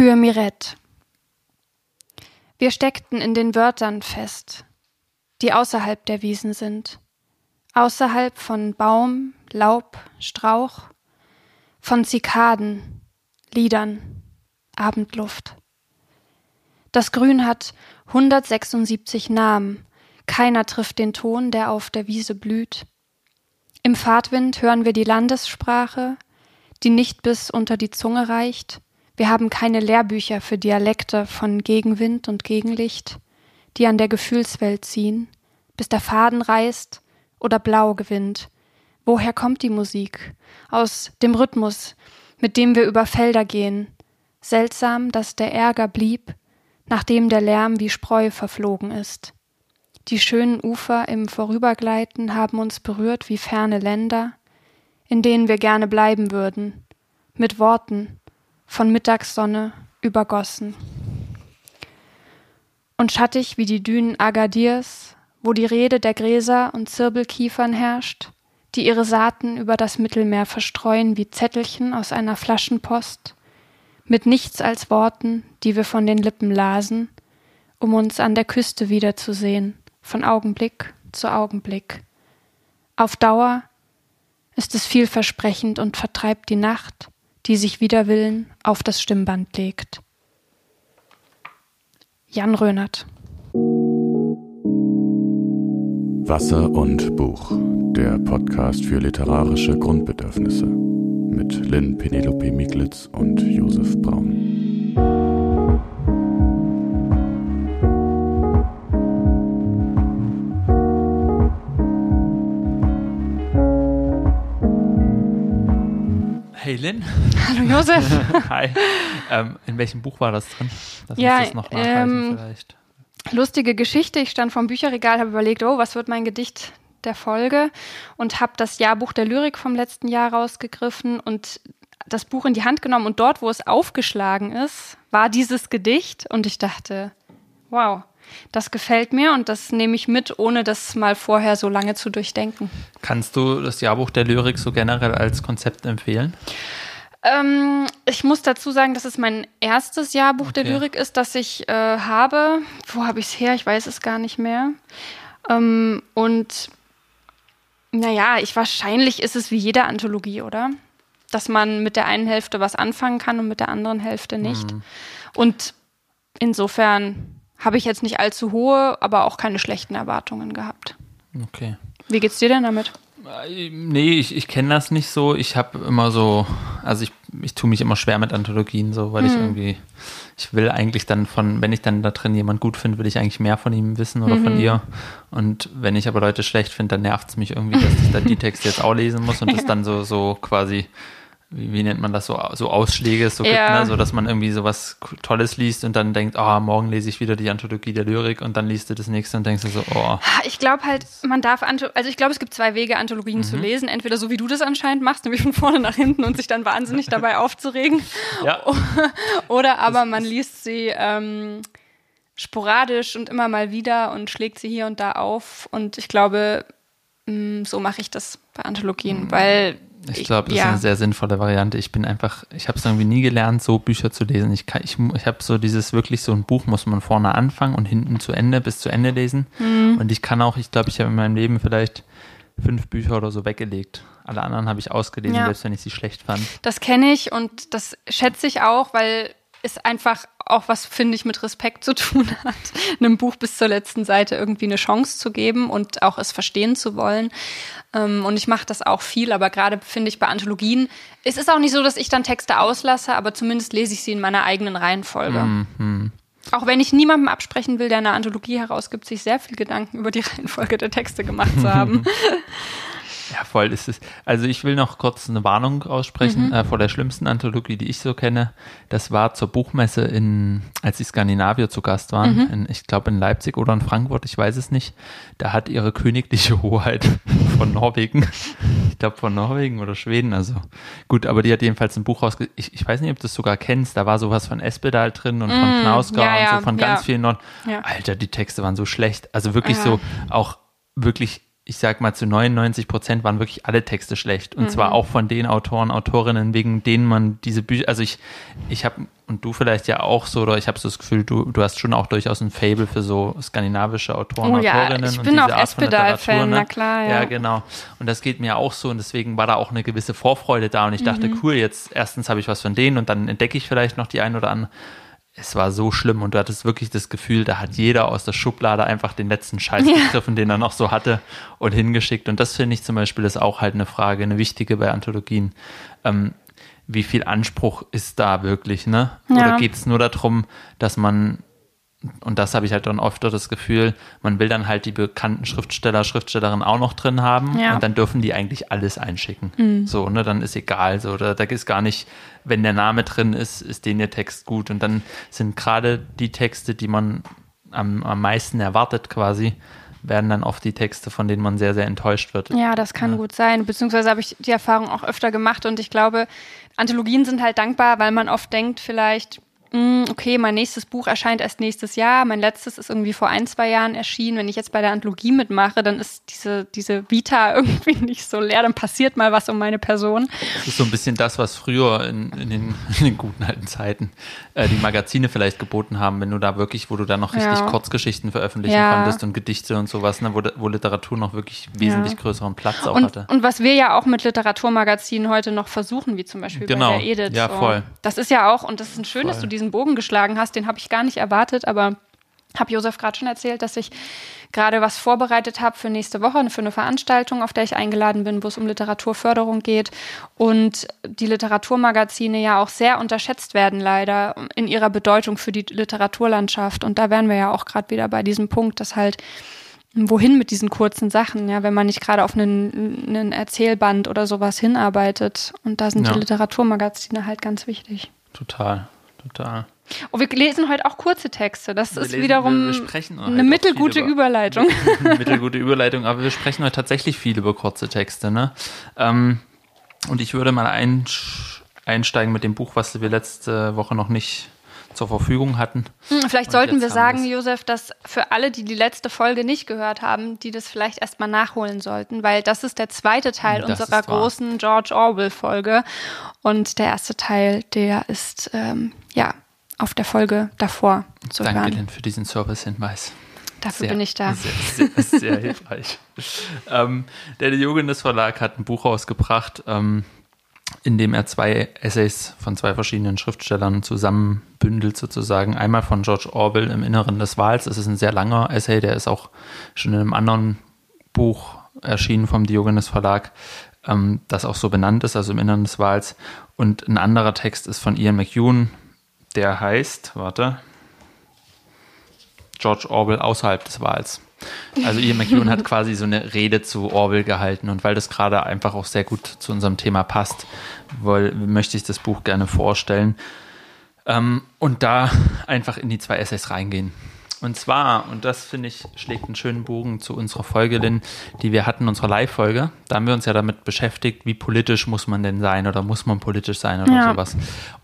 Für Mirette. Wir steckten in den Wörtern fest, die außerhalb der Wiesen sind, außerhalb von Baum, Laub, Strauch, von Zikaden, Liedern, Abendluft. Das Grün hat 176 Namen, keiner trifft den Ton, der auf der Wiese blüht. Im Fahrtwind hören wir die Landessprache, die nicht bis unter die Zunge reicht. Wir haben keine Lehrbücher für Dialekte von Gegenwind und Gegenlicht, die an der Gefühlswelt ziehen, bis der Faden reißt oder blau gewinnt. Woher kommt die Musik? Aus dem Rhythmus, mit dem wir über Felder gehen. Seltsam, dass der Ärger blieb, nachdem der Lärm wie Spreu verflogen ist. Die schönen Ufer im Vorübergleiten haben uns berührt wie ferne Länder, in denen wir gerne bleiben würden, mit Worten, von Mittagssonne übergossen. Und schattig wie die Dünen Agadirs, wo die Rede der Gräser und Zirbelkiefern herrscht, die ihre Saaten über das Mittelmeer verstreuen wie Zettelchen aus einer Flaschenpost, mit nichts als Worten, die wir von den Lippen lasen, um uns an der Küste wiederzusehen, von Augenblick zu Augenblick. Auf Dauer ist es vielversprechend und vertreibt die Nacht, die sich wider Willen auf das Stimmband legt. Jan Rönert Wasser und Buch, der Podcast für literarische Grundbedürfnisse mit Lynn Penelope Miglitz und Josef Braun. Hey Lynn. Hallo Josef. Hi. Ähm, in welchem Buch war das drin? Lass ja, das noch ähm, vielleicht. Lustige Geschichte. Ich stand vom Bücherregal, habe überlegt, oh, was wird mein Gedicht der Folge und habe das Jahrbuch der Lyrik vom letzten Jahr rausgegriffen und das Buch in die Hand genommen und dort, wo es aufgeschlagen ist, war dieses Gedicht und ich dachte, wow, das gefällt mir und das nehme ich mit, ohne das mal vorher so lange zu durchdenken. Kannst du das Jahrbuch der Lyrik so generell als Konzept empfehlen? Ähm, ich muss dazu sagen, dass es mein erstes Jahrbuch okay. der Lyrik ist, das ich äh, habe. Wo habe ich es her? Ich weiß es gar nicht mehr. Ähm, und naja, ich wahrscheinlich ist es wie jede Anthologie, oder? Dass man mit der einen Hälfte was anfangen kann und mit der anderen Hälfte nicht. Mhm. Und insofern habe ich jetzt nicht allzu hohe, aber auch keine schlechten Erwartungen gehabt. Okay. Wie geht's dir denn damit? Nee, ich, ich kenne das nicht so. Ich habe immer so, also ich, ich tue mich immer schwer mit Anthologien, so, weil mhm. ich irgendwie, ich will eigentlich dann von, wenn ich dann da drin jemand gut finde, will ich eigentlich mehr von ihm wissen oder mhm. von ihr. Und wenn ich aber Leute schlecht finde, dann nervt es mich irgendwie, dass ich dann die Texte jetzt auch lesen muss und das dann so, so quasi wie, wie, nennt man das so, so Ausschläge so ja. gibt, ne? so dass man irgendwie so was Tolles liest und dann denkt, oh, morgen lese ich wieder die Anthologie der Lyrik und dann liest du das nächste und denkst du so, oh. Ich glaube halt, man darf, also ich glaube, es gibt zwei Wege, Anthologien mhm. zu lesen. Entweder so, wie du das anscheinend machst, nämlich von vorne nach hinten und sich dann wahnsinnig dabei aufzuregen. Ja. Oder aber man liest sie ähm, sporadisch und immer mal wieder und schlägt sie hier und da auf. Und ich glaube, mm, so mache ich das bei Anthologien, mhm. weil ich glaube, das ja. ist eine sehr sinnvolle Variante. Ich bin einfach, ich habe es irgendwie nie gelernt, so Bücher zu lesen. Ich, ich, ich habe so dieses wirklich so ein Buch muss man vorne anfangen und hinten zu Ende bis zu Ende lesen. Mhm. Und ich kann auch, ich glaube, ich habe in meinem Leben vielleicht fünf Bücher oder so weggelegt. Alle anderen habe ich ausgelesen, ja. selbst wenn ich sie schlecht fand. Das kenne ich und das schätze ich auch, weil es einfach auch was, finde ich, mit Respekt zu tun hat, einem Buch bis zur letzten Seite irgendwie eine Chance zu geben und auch es verstehen zu wollen. Ähm, und ich mache das auch viel, aber gerade finde ich bei Anthologien, es ist auch nicht so, dass ich dann Texte auslasse, aber zumindest lese ich sie in meiner eigenen Reihenfolge. Mhm. Auch wenn ich niemandem absprechen will, der eine Anthologie herausgibt, sich sehr viel Gedanken über die Reihenfolge der Texte gemacht zu haben. Ja, voll ist es. Also ich will noch kurz eine Warnung aussprechen mhm. äh, vor der schlimmsten Anthologie, die ich so kenne. Das war zur Buchmesse in, als die Skandinavier zu Gast waren, mhm. in, ich glaube in Leipzig oder in Frankfurt, ich weiß es nicht. Da hat ihre königliche Hoheit von Norwegen, ich glaube von Norwegen oder Schweden, also gut, aber die hat jedenfalls ein Buch rausge... Ich, ich weiß nicht, ob du das sogar kennst, da war sowas von Espedal drin und von mhm. Knausgau ja, ja, und so von ganz ja. vielen Nord. Alter, die Texte waren so schlecht. Also wirklich so auch wirklich ich sag mal, zu 99 Prozent waren wirklich alle Texte schlecht. Und mhm. zwar auch von den Autoren, Autorinnen, wegen denen man diese Bücher, also ich, ich habe, und du vielleicht ja auch so, oder ich habe so das Gefühl, du, du hast schon auch durchaus ein Fable für so skandinavische Autoren, oh, Autorinnen. Ja, ich bin auch Espedal-Fan, ne? na klar, ja. Ja, genau. Und das geht mir auch so und deswegen war da auch eine gewisse Vorfreude da und ich dachte, mhm. cool, jetzt erstens habe ich was von denen und dann entdecke ich vielleicht noch die ein oder andere es war so schlimm und du hattest wirklich das Gefühl, da hat jeder aus der Schublade einfach den letzten Scheiß ja. gegriffen, den er noch so hatte und hingeschickt. Und das finde ich zum Beispiel ist auch halt eine Frage, eine wichtige bei Anthologien. Ähm, wie viel Anspruch ist da wirklich, ne? Ja. Oder geht es nur darum, dass man und das habe ich halt dann oft das Gefühl, man will dann halt die bekannten Schriftsteller, Schriftstellerinnen auch noch drin haben ja. und dann dürfen die eigentlich alles einschicken. Mhm. So, ne, dann ist egal. So, da, da ist gar nicht, wenn der Name drin ist, ist den der Text gut. Und dann sind gerade die Texte, die man am, am meisten erwartet quasi, werden dann oft die Texte, von denen man sehr, sehr enttäuscht wird. Ja, das kann ja. gut sein. Beziehungsweise habe ich die Erfahrung auch öfter gemacht und ich glaube, Anthologien sind halt dankbar, weil man oft denkt, vielleicht, okay, mein nächstes Buch erscheint erst nächstes Jahr, mein letztes ist irgendwie vor ein, zwei Jahren erschienen. Wenn ich jetzt bei der Anthologie mitmache, dann ist diese, diese Vita irgendwie nicht so leer, dann passiert mal was um meine Person. Das ist so ein bisschen das, was früher in, in, den, in den, guten alten Zeiten äh, die Magazine vielleicht geboten haben, wenn du da wirklich, wo du da noch richtig ja. Kurzgeschichten veröffentlichen ja. konntest und Gedichte und sowas, ne, wo, wo Literatur noch wirklich wesentlich ja. größeren Platz auch und, hatte. Und was wir ja auch mit Literaturmagazinen heute noch versuchen, wie zum Beispiel genau. bei der Edith. Ja, voll. Das ist ja auch, und das ist ein schön, voll. dass du diesen Bogen geschlagen hast, den habe ich gar nicht erwartet, aber habe Josef gerade schon erzählt, dass ich gerade was vorbereitet habe für nächste Woche, für eine Veranstaltung, auf der ich eingeladen bin, wo es um Literaturförderung geht. Und die Literaturmagazine ja auch sehr unterschätzt werden, leider, in ihrer Bedeutung für die Literaturlandschaft. Und da wären wir ja auch gerade wieder bei diesem Punkt, dass halt wohin mit diesen kurzen Sachen, ja, wenn man nicht gerade auf einen, einen Erzählband oder sowas hinarbeitet. Und da sind ja. die Literaturmagazine halt ganz wichtig. Total, total. Oh, wir lesen heute auch kurze Texte. Das wir ist lesen, wiederum wir, wir eine mittelgute Überleitung. mittelgute Überleitung, aber wir sprechen heute tatsächlich viel über kurze Texte. Ne? Ähm, und ich würde mal einsteigen mit dem Buch, was wir letzte Woche noch nicht zur Verfügung hatten. Hm, vielleicht sollten wir sagen, Josef, dass für alle, die die letzte Folge nicht gehört haben, die das vielleicht erstmal nachholen sollten, weil das ist der zweite Teil das unserer großen George Orwell-Folge. Und der erste Teil, der ist, ähm, ja, auf der Folge davor zu Danke hören. Danke für diesen Service-Hinweis. Dafür sehr, bin ich da. Sehr, sehr, sehr hilfreich. ähm, der Diogenes Verlag hat ein Buch rausgebracht, ähm, in dem er zwei Essays von zwei verschiedenen Schriftstellern zusammenbündelt, sozusagen. Einmal von George Orwell im Inneren des Wals. Das ist ein sehr langer Essay, der ist auch schon in einem anderen Buch erschienen vom Diogenes Verlag, ähm, das auch so benannt ist, also im Inneren des Wals. Und ein anderer Text ist von Ian McEwan, der heißt, warte, George Orwell außerhalb des Wahls. Also Ian McEwan hat quasi so eine Rede zu Orwell gehalten und weil das gerade einfach auch sehr gut zu unserem Thema passt, weil, möchte ich das Buch gerne vorstellen ähm, und da einfach in die zwei Essays reingehen. Und zwar, und das finde ich, schlägt einen schönen Bogen zu unserer Folge, denn die wir hatten, unserer Live-Folge. Da haben wir uns ja damit beschäftigt, wie politisch muss man denn sein oder muss man politisch sein oder ja. sowas.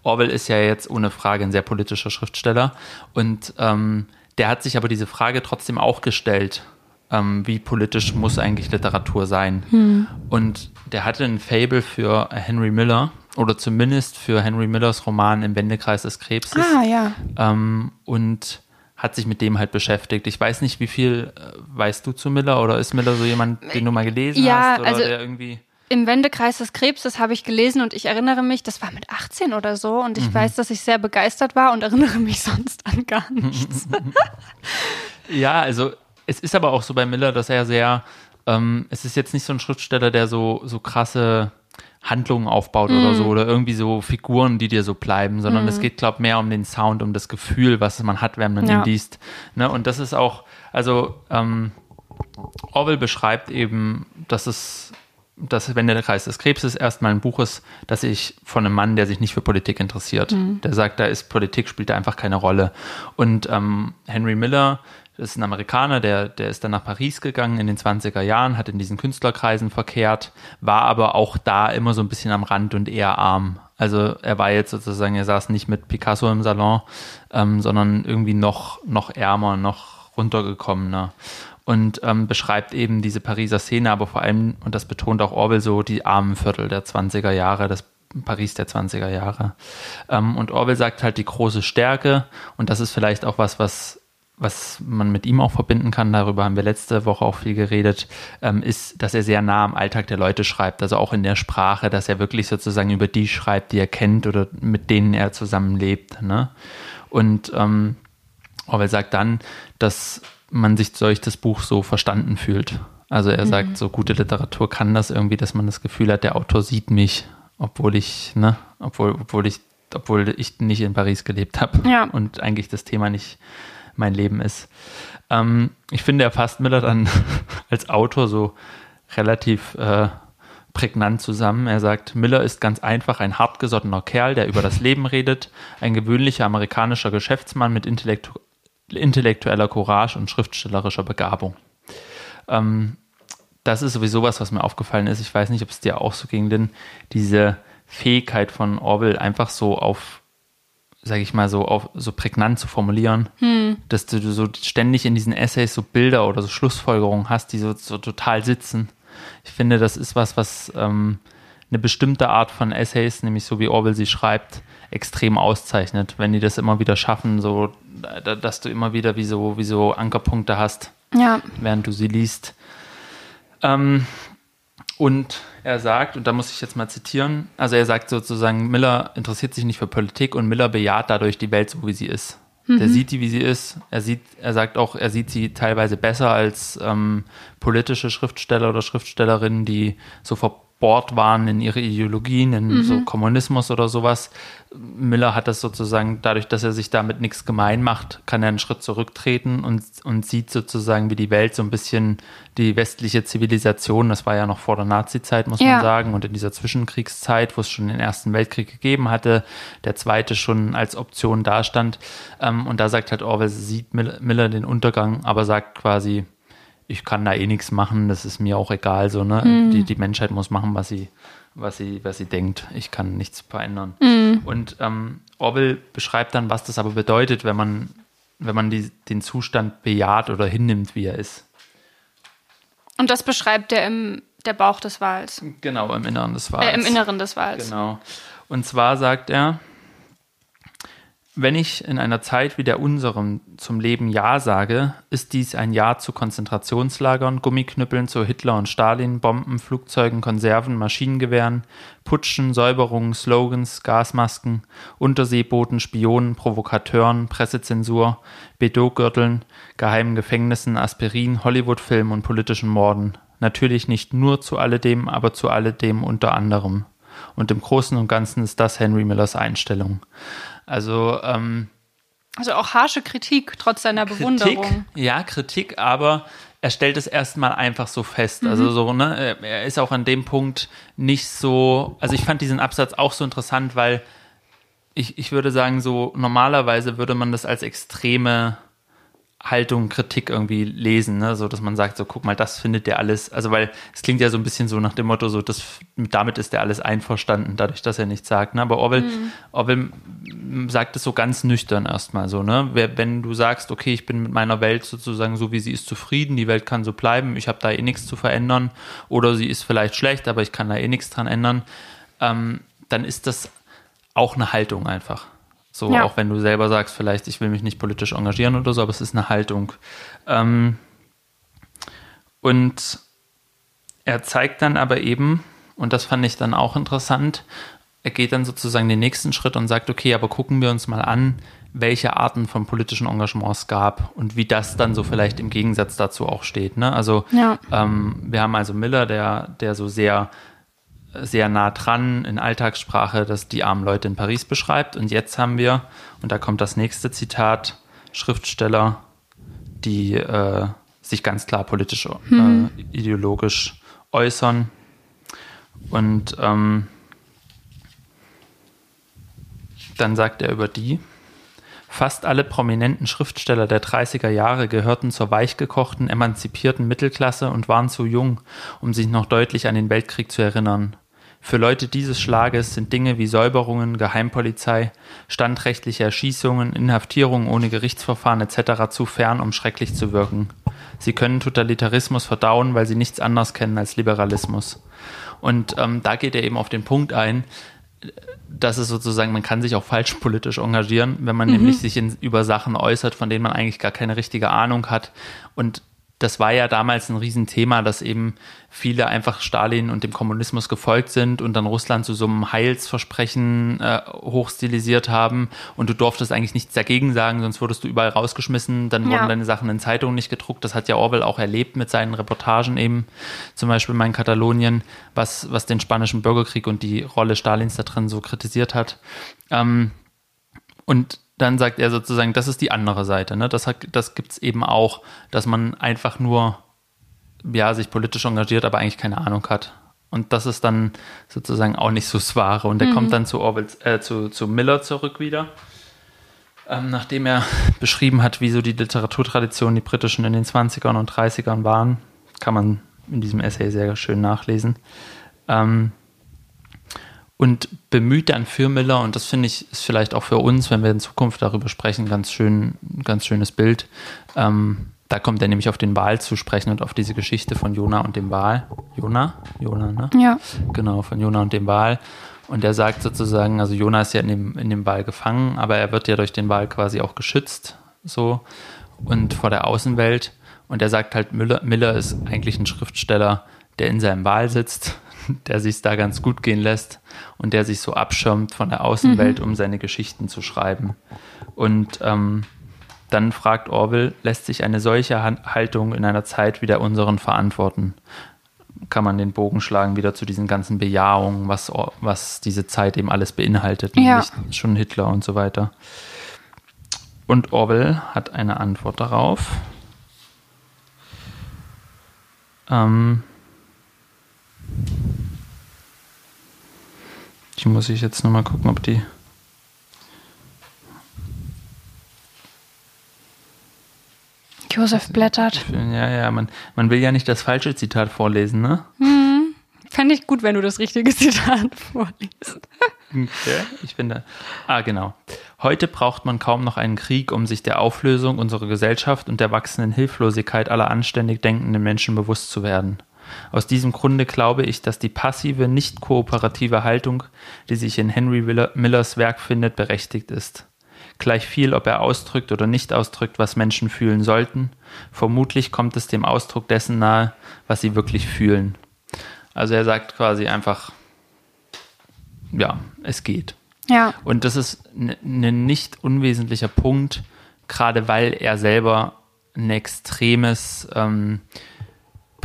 Orwell ist ja jetzt ohne Frage ein sehr politischer Schriftsteller und ähm, der hat sich aber diese Frage trotzdem auch gestellt. Ähm, wie politisch muss eigentlich Literatur sein? Hm. Und der hatte ein Fable für Henry Miller oder zumindest für Henry Millers Roman Im Wendekreis des Krebses. Ah, ja. Ähm, und hat sich mit dem halt beschäftigt. Ich weiß nicht, wie viel äh, weißt du zu Miller oder ist Miller so jemand, den du mal gelesen ja, hast oder also der irgendwie im Wendekreis des Krebses habe ich gelesen und ich erinnere mich, das war mit 18 oder so und ich mhm. weiß, dass ich sehr begeistert war und erinnere mich sonst an gar nichts. ja, also es ist aber auch so bei Miller, dass er sehr, ähm, es ist jetzt nicht so ein Schriftsteller, der so, so krasse Handlungen aufbaut mm. oder so mhm. oder irgendwie so Figuren, die dir so bleiben, sondern mm. es geht, glaube ich, mehr um den Sound, um das Gefühl, was man hat, wenn man ja. ihn liest. Ne? Und das ist auch, also ähm, Orwell beschreibt eben, dass es dass wenn der Kreis des Krebses erstmal ein Buch ist, das ich von einem Mann, der sich nicht für Politik interessiert. Mhm. Der sagt, da ist Politik spielt da einfach keine Rolle. Und ähm, Henry Miller das ist ein Amerikaner, der, der ist dann nach Paris gegangen in den 20er Jahren, hat in diesen Künstlerkreisen verkehrt, war aber auch da immer so ein bisschen am Rand und eher arm. Also er war jetzt sozusagen, er saß nicht mit Picasso im Salon, ähm, sondern irgendwie noch, noch ärmer, noch runtergekommener. und ähm, beschreibt eben diese Pariser Szene, aber vor allem, und das betont auch Orwell so, die armen Viertel der 20er Jahre, das Paris der 20er Jahre. Ähm, und Orwell sagt halt die große Stärke, und das ist vielleicht auch was, was was man mit ihm auch verbinden kann, darüber haben wir letzte Woche auch viel geredet, ähm, ist, dass er sehr nah am Alltag der Leute schreibt, also auch in der Sprache, dass er wirklich sozusagen über die schreibt, die er kennt oder mit denen er zusammenlebt. Ne? Und ähm, Orwell sagt dann, dass man sich durch das Buch so verstanden fühlt. Also er mhm. sagt, so gute Literatur kann das irgendwie, dass man das Gefühl hat, der Autor sieht mich, obwohl ich, ne, obwohl, obwohl ich, obwohl ich nicht in Paris gelebt habe ja. und eigentlich das Thema nicht mein Leben ist. Ähm, ich finde, er fasst Miller dann als Autor so relativ äh, prägnant zusammen. Er sagt, Miller ist ganz einfach ein hartgesottener Kerl, der über das Leben redet, ein gewöhnlicher amerikanischer Geschäftsmann mit Intellektu intellektueller Courage und schriftstellerischer Begabung. Ähm, das ist sowieso was, was mir aufgefallen ist. Ich weiß nicht, ob es dir auch so ging, denn diese Fähigkeit von Orwell einfach so auf sage ich mal, so, auf, so prägnant zu formulieren, hm. dass du so ständig in diesen Essays so Bilder oder so Schlussfolgerungen hast, die so, so total sitzen. Ich finde, das ist was, was ähm, eine bestimmte Art von Essays, nämlich so wie Orwell sie schreibt, extrem auszeichnet. Wenn die das immer wieder schaffen, so, dass du immer wieder wie so, wie so Ankerpunkte hast, ja. während du sie liest. Ähm, und er sagt, und da muss ich jetzt mal zitieren, also er sagt sozusagen, Miller interessiert sich nicht für Politik und Miller bejaht dadurch die Welt so, wie sie ist. Mhm. Der sieht die, wie sie ist. Er sieht, er sagt auch, er sieht sie teilweise besser als ähm, politische Schriftsteller oder Schriftstellerinnen, die so ver Bord waren in ihre Ideologien, in mhm. so Kommunismus oder sowas. Miller hat das sozusagen, dadurch, dass er sich damit nichts gemein macht, kann er einen Schritt zurücktreten und, und sieht sozusagen, wie die Welt so ein bisschen die westliche Zivilisation, das war ja noch vor der Nazi-Zeit, muss ja. man sagen, und in dieser Zwischenkriegszeit, wo es schon den Ersten Weltkrieg gegeben hatte, der zweite schon als Option dastand. Ähm, und da sagt halt Orwell, sieht Miller den Untergang, aber sagt quasi, ich kann da eh nichts machen, das ist mir auch egal, so, ne? Mhm. Die, die Menschheit muss machen, was sie, was sie, was sie denkt. Ich kann nichts verändern. Mhm. Und ähm, Orwell beschreibt dann, was das aber bedeutet, wenn man, wenn man die, den Zustand bejaht oder hinnimmt, wie er ist. Und das beschreibt er im der Bauch des Wals. Genau, im Inneren des Wals. Äh, Im Inneren des Wals. Genau. Und zwar sagt er, wenn ich in einer Zeit wie der unseren zum Leben Ja sage, ist dies ein Ja zu Konzentrationslagern, Gummiknüppeln zu Hitler und Stalin, Bomben, Flugzeugen, Konserven, Maschinengewehren, Putschen, Säuberungen, Slogans, Gasmasken, Unterseebooten, Spionen, Provokateuren, Pressezensur, Bedot-Gürteln, geheimen Gefängnissen, Aspirin, Hollywood-Filmen und politischen Morden. Natürlich nicht nur zu alledem, aber zu alledem unter anderem. Und im Großen und Ganzen ist das Henry Millers Einstellung. Also, ähm, also auch harsche Kritik trotz seiner Kritik, Bewunderung. Ja, Kritik, aber er stellt es erstmal einfach so fest. Mhm. Also so, ne, er ist auch an dem Punkt nicht so, also ich fand diesen Absatz auch so interessant, weil ich, ich würde sagen, so normalerweise würde man das als extreme Haltung, Kritik irgendwie lesen, ne? so dass man sagt, so guck mal, das findet der alles, also weil es klingt ja so ein bisschen so nach dem Motto, so das, damit ist der alles einverstanden, dadurch, dass er nichts sagt. Ne? Aber Orwell, mhm. Orwell sagt es so ganz nüchtern erstmal so, ne? Wenn du sagst, okay, ich bin mit meiner Welt sozusagen so, wie sie ist, zufrieden, die Welt kann so bleiben, ich habe da eh nichts zu verändern, oder sie ist vielleicht schlecht, aber ich kann da eh nichts dran ändern, ähm, dann ist das auch eine Haltung einfach. So, ja. auch wenn du selber sagst, vielleicht, ich will mich nicht politisch engagieren oder so, aber es ist eine Haltung. Ähm, und er zeigt dann aber eben, und das fand ich dann auch interessant, er geht dann sozusagen den nächsten Schritt und sagt, okay, aber gucken wir uns mal an, welche Arten von politischen Engagements es gab und wie das dann so vielleicht im Gegensatz dazu auch steht. Ne? Also ja. ähm, wir haben also Miller, der, der so sehr sehr nah dran in Alltagssprache, dass die armen Leute in Paris beschreibt. Und jetzt haben wir, und da kommt das nächste Zitat, Schriftsteller, die äh, sich ganz klar politisch, hm. äh, ideologisch äußern. Und ähm, dann sagt er über die, Fast alle prominenten Schriftsteller der 30er Jahre gehörten zur weichgekochten, emanzipierten Mittelklasse und waren zu jung, um sich noch deutlich an den Weltkrieg zu erinnern. Für Leute dieses Schlages sind Dinge wie Säuberungen, Geheimpolizei, standrechtliche Erschießungen, Inhaftierungen ohne Gerichtsverfahren etc. zu fern, um schrecklich zu wirken. Sie können Totalitarismus verdauen, weil sie nichts anderes kennen als Liberalismus. Und ähm, da geht er eben auf den Punkt ein, dass es sozusagen, man kann sich auch falsch politisch engagieren, wenn man mhm. nämlich sich in, über Sachen äußert, von denen man eigentlich gar keine richtige Ahnung hat. Und das war ja damals ein Riesenthema, dass eben viele einfach Stalin und dem Kommunismus gefolgt sind und dann Russland zu so einem Heilsversprechen äh, hochstilisiert haben und du durftest eigentlich nichts dagegen sagen, sonst wurdest du überall rausgeschmissen, dann ja. wurden deine Sachen in Zeitungen nicht gedruckt. Das hat ja Orwell auch erlebt mit seinen Reportagen eben, zum Beispiel in Katalonien, was, was den spanischen Bürgerkrieg und die Rolle Stalins da drin so kritisiert hat. Ähm, und dann sagt er sozusagen, das ist die andere Seite. Ne? Das, das gibt es eben auch, dass man einfach nur ja, sich politisch engagiert, aber eigentlich keine Ahnung hat. Und das ist dann sozusagen auch nicht so das Wahre. Und er mhm. kommt dann zu, Orwell, äh, zu, zu Miller zurück wieder, ähm, nachdem er beschrieben hat, wie so die Literaturtradition, die britischen in den 20ern und 30ern waren. Kann man in diesem Essay sehr schön nachlesen. Ähm, und bemüht dann für Miller, und das finde ich ist vielleicht auch für uns, wenn wir in Zukunft darüber sprechen, ganz schön, ganz schönes Bild. Ähm, da kommt er nämlich auf den Wal zu sprechen und auf diese Geschichte von Jona und dem Wal. Jona? Jona, ne? Ja. Genau, von Jona und dem Wal. Und er sagt sozusagen, also Jona ist ja in dem, in dem Wal gefangen, aber er wird ja durch den Wal quasi auch geschützt, so, und vor der Außenwelt. Und er sagt halt, Miller, Miller ist eigentlich ein Schriftsteller, der in seinem Wal sitzt der sich da ganz gut gehen lässt und der sich so abschirmt von der Außenwelt, mhm. um seine Geschichten zu schreiben. Und ähm, dann fragt Orwell, lässt sich eine solche Haltung in einer Zeit wie der unseren verantworten? Kann man den Bogen schlagen wieder zu diesen ganzen Bejahungen, was, was diese Zeit eben alles beinhaltet, ja. nämlich schon Hitler und so weiter. Und Orwell hat eine Antwort darauf. Ähm, die muss ich jetzt nochmal gucken, ob die. Josef blättert. Ja, ja, man, man will ja nicht das falsche Zitat vorlesen, ne? Hm. Fände ich gut, wenn du das richtige Zitat vorliest. Okay, ich finde. Ah, genau. Heute braucht man kaum noch einen Krieg, um sich der Auflösung unserer Gesellschaft und der wachsenden Hilflosigkeit aller anständig denkenden Menschen bewusst zu werden. Aus diesem Grunde glaube ich, dass die passive, nicht kooperative Haltung, die sich in Henry Millers Werk findet, berechtigt ist. Gleich viel, ob er ausdrückt oder nicht ausdrückt, was Menschen fühlen sollten, vermutlich kommt es dem Ausdruck dessen nahe, was sie wirklich fühlen. Also er sagt quasi einfach, ja, es geht. Ja. Und das ist ein ne nicht unwesentlicher Punkt, gerade weil er selber ein extremes ähm,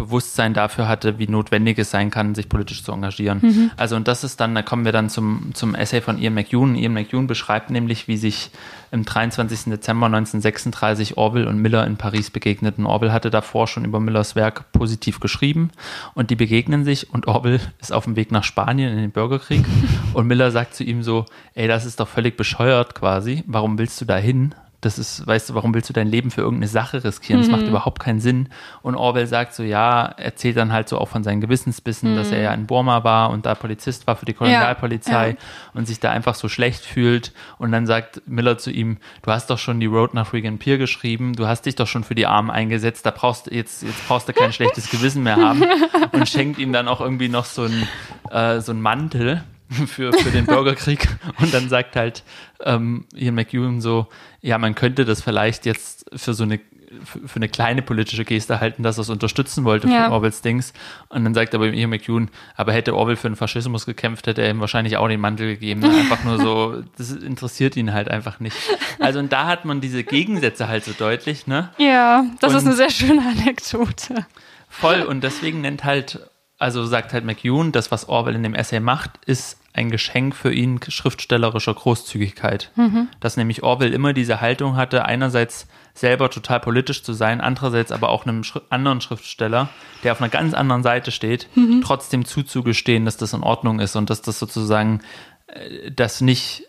Bewusstsein dafür hatte, wie notwendig es sein kann, sich politisch zu engagieren. Mhm. Also und das ist dann, da kommen wir dann zum, zum Essay von Ian McEwan. Ian McEwan beschreibt nämlich, wie sich im 23. Dezember 1936 Orwell und Miller in Paris begegneten. Orwell hatte davor schon über Millers Werk positiv geschrieben und die begegnen sich und Orwell ist auf dem Weg nach Spanien in den Bürgerkrieg und Miller sagt zu ihm so, ey, das ist doch völlig bescheuert quasi, warum willst du da hin? Das ist, weißt du, warum willst du dein Leben für irgendeine Sache riskieren? Das mhm. macht überhaupt keinen Sinn. Und Orwell sagt so, ja, erzählt dann halt so auch von seinen Gewissensbissen, mhm. dass er ja in Burma war und da Polizist war für die Kolonialpolizei ja. Ja. und sich da einfach so schlecht fühlt. Und dann sagt Miller zu ihm, du hast doch schon die Road nach Regan Pier geschrieben, du hast dich doch schon für die Armen eingesetzt, da brauchst du jetzt, jetzt brauchst du kein schlechtes Gewissen mehr haben. Und schenkt ihm dann auch irgendwie noch so ein, äh, so ein Mantel für, für den Bürgerkrieg. Und dann sagt halt ähm, hier McEwan so, ja, man könnte das vielleicht jetzt für so eine für eine kleine politische Geste halten, dass er es unterstützen wollte ja. von Orwells Dings. Und dann sagt aber Ian McEwan, aber hätte Orwell für den Faschismus gekämpft, hätte er ihm wahrscheinlich auch den Mantel gegeben. Einfach nur so, das interessiert ihn halt einfach nicht. Also und da hat man diese Gegensätze halt so deutlich, ne? Ja, das und ist eine sehr schöne Anekdote. Voll und deswegen nennt halt, also sagt halt McEwan, das, was Orwell in dem Essay macht, ist ein Geschenk für ihn schriftstellerischer Großzügigkeit. Mhm. Dass nämlich Orwell immer diese Haltung hatte, einerseits selber total politisch zu sein, andererseits aber auch einem anderen Schriftsteller, der auf einer ganz anderen Seite steht, mhm. trotzdem zuzugestehen, dass das in Ordnung ist und dass das sozusagen äh, das nicht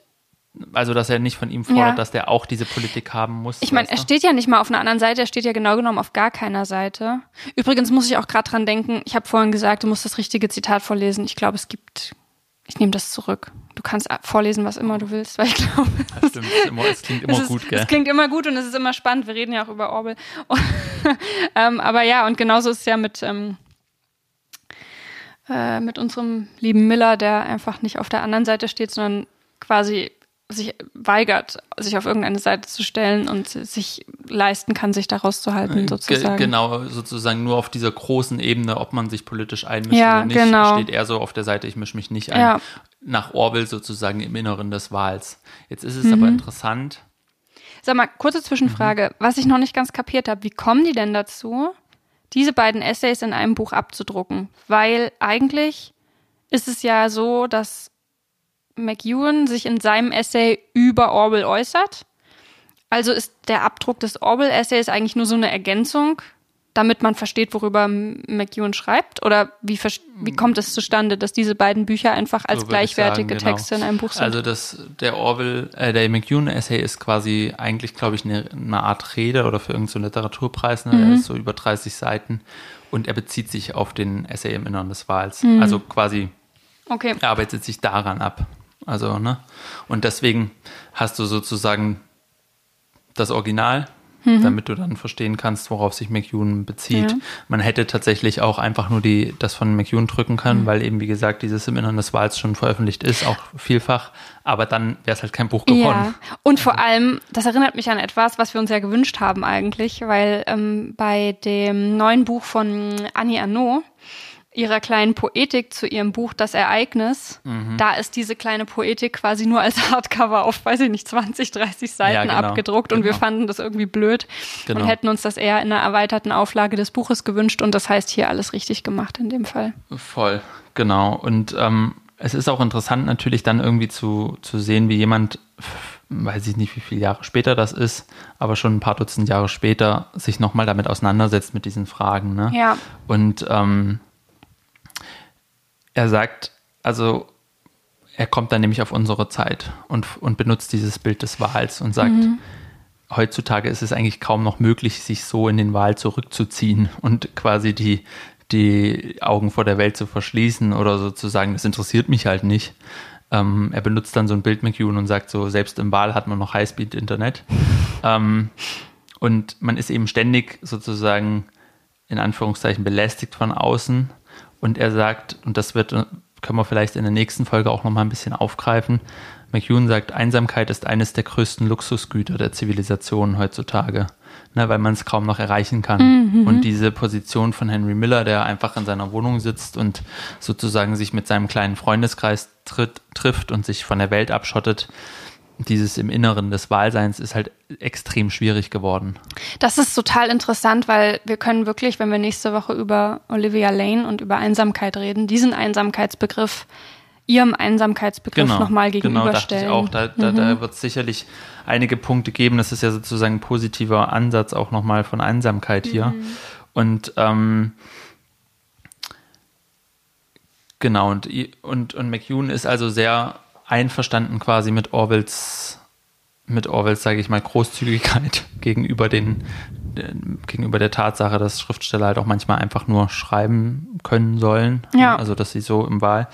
also, dass er nicht von ihm fordert, ja. dass der auch diese Politik haben muss. Ich meine, er steht ja nicht mal auf einer anderen Seite, er steht ja genau genommen auf gar keiner Seite. Übrigens muss ich auch gerade dran denken, ich habe vorhin gesagt, du musst das richtige Zitat vorlesen. Ich glaube, es gibt Ich nehme das zurück. Du kannst vorlesen, was immer du willst, weil ich glaube. Ja, stimmt, es, immer, es klingt immer es ist, gut, gell? Es klingt immer gut und es ist immer spannend. Wir reden ja auch über Orwell. ähm, aber ja, und genauso ist es ja mit, ähm, äh, mit unserem lieben Miller, der einfach nicht auf der anderen Seite steht, sondern quasi sich weigert, sich auf irgendeine Seite zu stellen und sich leisten kann, sich da rauszuhalten, sozusagen. Ge genau, sozusagen nur auf dieser großen Ebene, ob man sich politisch einmischt Ja, oder nicht, genau. steht er so auf der Seite, ich mische mich nicht ein. Ja. Nach Orwell sozusagen im Inneren des Wahls. Jetzt ist es Mhm. aber interessant. Sag mal, kurze Zwischenfrage. Was ich noch nicht ganz kapiert habe, wie kommen die denn dazu, diese beiden Essays in einem Buch abzudrucken? Weil eigentlich ist es ja so, dass McEwan sich in seinem Essay über Orwell äußert. Also ist der Abdruck des Orwell-Essays eigentlich nur so eine Ergänzung, damit man versteht, worüber McEwan schreibt? Oder wie, wie kommt es zustande, dass diese beiden Bücher einfach als So gleichwertige sagen, genau. Texte in einem Buch sind? Also das, der Orwell, äh, der McEwan-Essay ist quasi eigentlich, glaube ich, eine, eine Art Rede oder für irgendeinen so Literaturpreis. Ne? Mhm. Er ist so über 30 Seiten und er bezieht sich auf den Essay im Inneren des Wahls. Mhm. Also quasi okay. er arbeitet sich daran ab. Also, ne? Und deswegen hast du sozusagen das Original, Mhm. damit du dann verstehen kannst, worauf sich McEwan bezieht. Ja. Man hätte tatsächlich auch einfach nur die, das von McEwan drücken können, Mhm. weil eben, wie gesagt, dieses im Inneren des Wahls schon veröffentlicht ist, auch vielfach. Aber dann wäre es halt kein Buch geworden. Ja, und vor allem, das erinnert mich an etwas, was wir uns ja gewünscht haben eigentlich, weil ähm, bei dem neuen Buch von Annie Arnaud, ihrer kleinen Poetik zu ihrem Buch Das Ereignis, Mhm. da ist diese kleine Poetik quasi nur als Hardcover auf, weiß ich nicht, 20, 30 Seiten Ja, genau, abgedruckt und wir genau. fanden das irgendwie blöd Genau. und hätten uns das eher in einer erweiterten Auflage des Buches gewünscht und das heißt hier alles richtig gemacht in dem Fall. Voll, genau. Und ähm, es ist auch interessant natürlich dann irgendwie zu, zu sehen, wie jemand, weiß ich nicht, wie viele Jahre später das ist, aber schon ein paar Dutzend Jahre später sich nochmal damit auseinandersetzt mit diesen Fragen. Ne? Ja. Und ähm, er sagt, also er kommt dann nämlich auf unsere Zeit und, und benutzt dieses Bild des Wals und sagt, heutzutage ist es eigentlich kaum noch möglich, sich so in den Wal zurückzuziehen und quasi die, die Augen vor der Welt zu verschließen oder sozusagen, das interessiert mich halt nicht. Ähm, er benutzt dann so ein Bild McEwan und sagt so, selbst im Wal hat man noch Highspeed-Internet. ähm, und man ist eben ständig sozusagen in Anführungszeichen belästigt von außen. Und er sagt, und das wird, können wir vielleicht in der nächsten Folge auch nochmal ein bisschen aufgreifen, McEwan sagt, Einsamkeit ist eines der größten Luxusgüter der Zivilisation heutzutage, ne, weil man es kaum noch erreichen kann. Und diese Position von Henry Miller, der einfach in seiner Wohnung sitzt und sozusagen sich mit seinem kleinen Freundeskreis tritt, trifft und sich von der Welt abschottet, dieses im Inneren des Wahlseins ist halt extrem schwierig geworden. Das ist total interessant, weil wir können wirklich, wenn wir nächste Woche über Olivia Lane und über Einsamkeit reden, diesen Einsamkeitsbegriff ihrem Einsamkeitsbegriff nochmal Genau, dachte ich gegenüberstellen. auch. Da, da, da wird es sicherlich einige Punkte geben. Das ist ja sozusagen ein positiver Ansatz auch nochmal von Einsamkeit hier. Und ähm, genau, und, und, und McEwan ist also sehr einverstanden quasi mit Orwells, mit Orwells, sage ich mal, Großzügigkeit gegenüber den den- gegenüber der Tatsache, dass Schriftsteller halt auch manchmal einfach nur schreiben können sollen. Ja. Also dass sie so im Wahl.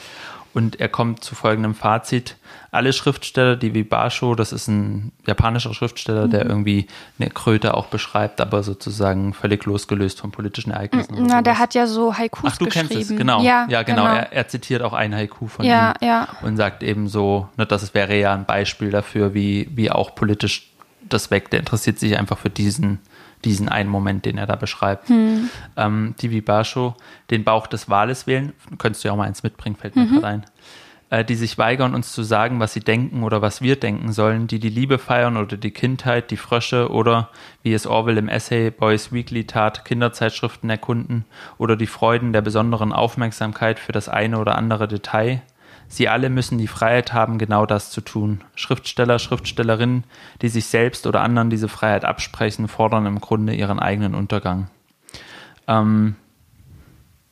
Und er kommt zu folgendem Fazit. Alle Schriftsteller, die wie Basho, das ist ein japanischer Schriftsteller, der Mhm. irgendwie eine Kröte auch beschreibt, aber sozusagen völlig losgelöst von politischen Ereignissen. Na, der hat ja so Haikus Ach, du geschrieben. kennst es, genau. Ja, Ja, genau. Er, er zitiert auch ein Haiku von Ja, ihm ja. und sagt eben so, ne, das wäre ja ein Beispiel dafür, wie, wie auch politisch das weg. Der interessiert sich einfach für diesen, diesen einen Moment, den er da beschreibt. Hm. Ähm, Divi Basho, den Bauch des Wales wählen, könntest du ja auch mal eins mitbringen, fällt mir Mhm. gerade ein. Äh, die sich weigern, uns zu sagen, was sie denken oder was wir denken sollen, die die Liebe feiern oder die Kindheit, die Frösche oder, wie es Orwell im Essay Boys Weekly tat, Kinderzeitschriften erkunden oder die Freuden der besonderen Aufmerksamkeit für das eine oder andere Detail. Sie alle müssen die Freiheit haben, genau das zu tun. Schriftsteller, Schriftstellerinnen, die sich selbst oder anderen diese Freiheit absprechen, fordern im Grunde ihren eigenen Untergang. Ähm,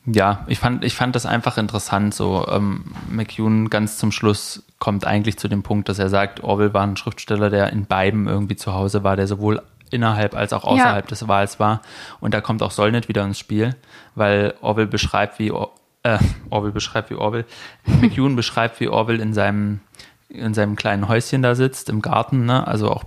ja, ich fand, ich fand das einfach interessant. So, ähm, McEwan ganz zum Schluss kommt eigentlich zu dem Punkt, dass er sagt, Orwell war ein Schriftsteller, der in beiden irgendwie zu Hause war, der sowohl innerhalb als auch außerhalb Ja. des Wahls war. Und da kommt auch Solnit wieder ins Spiel, weil Orwell beschreibt, wie, äh, Orwell beschreibt, wie Orwell, McEwan beschreibt, wie Orwell in seinem, in seinem kleinen Häuschen da sitzt, im Garten, ne? also auch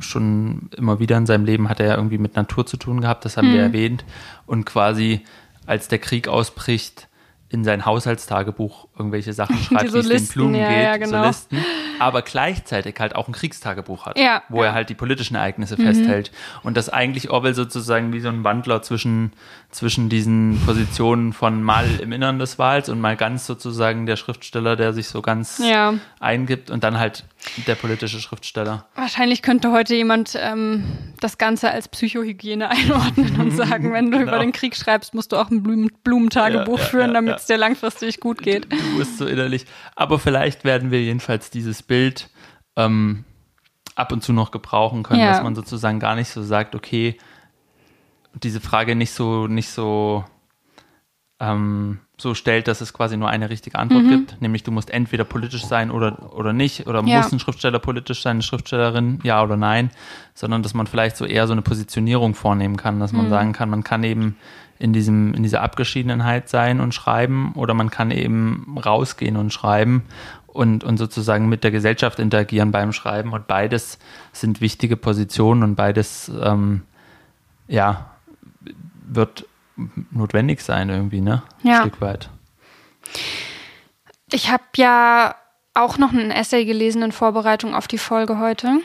schon immer wieder in seinem Leben hat er ja irgendwie mit Natur zu tun gehabt, das haben mhm. wir erwähnt. Und quasi, als der Krieg ausbricht, in sein Haushaltstagebuch irgendwelche Sachen schreibt, wie es den Blumen ja, geht, ja, genau. so Listen, aber gleichzeitig halt auch ein Kriegstagebuch hat, ja, wo er halt die politischen Ereignisse mhm. festhält. Und dass eigentlich Orwell sozusagen wie so ein Wandler zwischen, zwischen diesen Positionen von mal im Innern des Wahls und mal ganz sozusagen der Schriftsteller, der sich so ganz eingibt und dann halt der politische Schriftsteller. Wahrscheinlich könnte heute jemand ähm, das Ganze als Psychohygiene einordnen und sagen, wenn du genau. über den Krieg schreibst, musst du auch ein Blumen Blumentagebuch ja, ja, führen, damit es dir langfristig gut geht. Du, du bist so innerlich. Aber vielleicht werden wir jedenfalls dieses Bild ähm, ab und zu noch gebrauchen können, dass man sozusagen gar nicht so sagt, okay, diese Frage nicht so, nicht so ähm, so stellt, dass es quasi nur eine richtige Antwort mhm. gibt, nämlich du musst entweder politisch sein oder, oder nicht, oder ja. muss ein Schriftsteller politisch sein, eine Schriftstellerin, ja oder nein, sondern dass man vielleicht so eher so eine Positionierung vornehmen kann, dass man mhm. sagen kann, man kann eben in diesem, in dieser Abgeschiedenheit sein und schreiben, oder man kann eben rausgehen und schreiben und, und sozusagen mit der Gesellschaft interagieren beim Schreiben und beides sind wichtige Positionen und beides, ähm, ja, wird notwendig sein irgendwie, ne? Ja. Ein Stück weit. Ich habe ja auch noch ein Essay gelesen in Vorbereitung auf die Folge heute.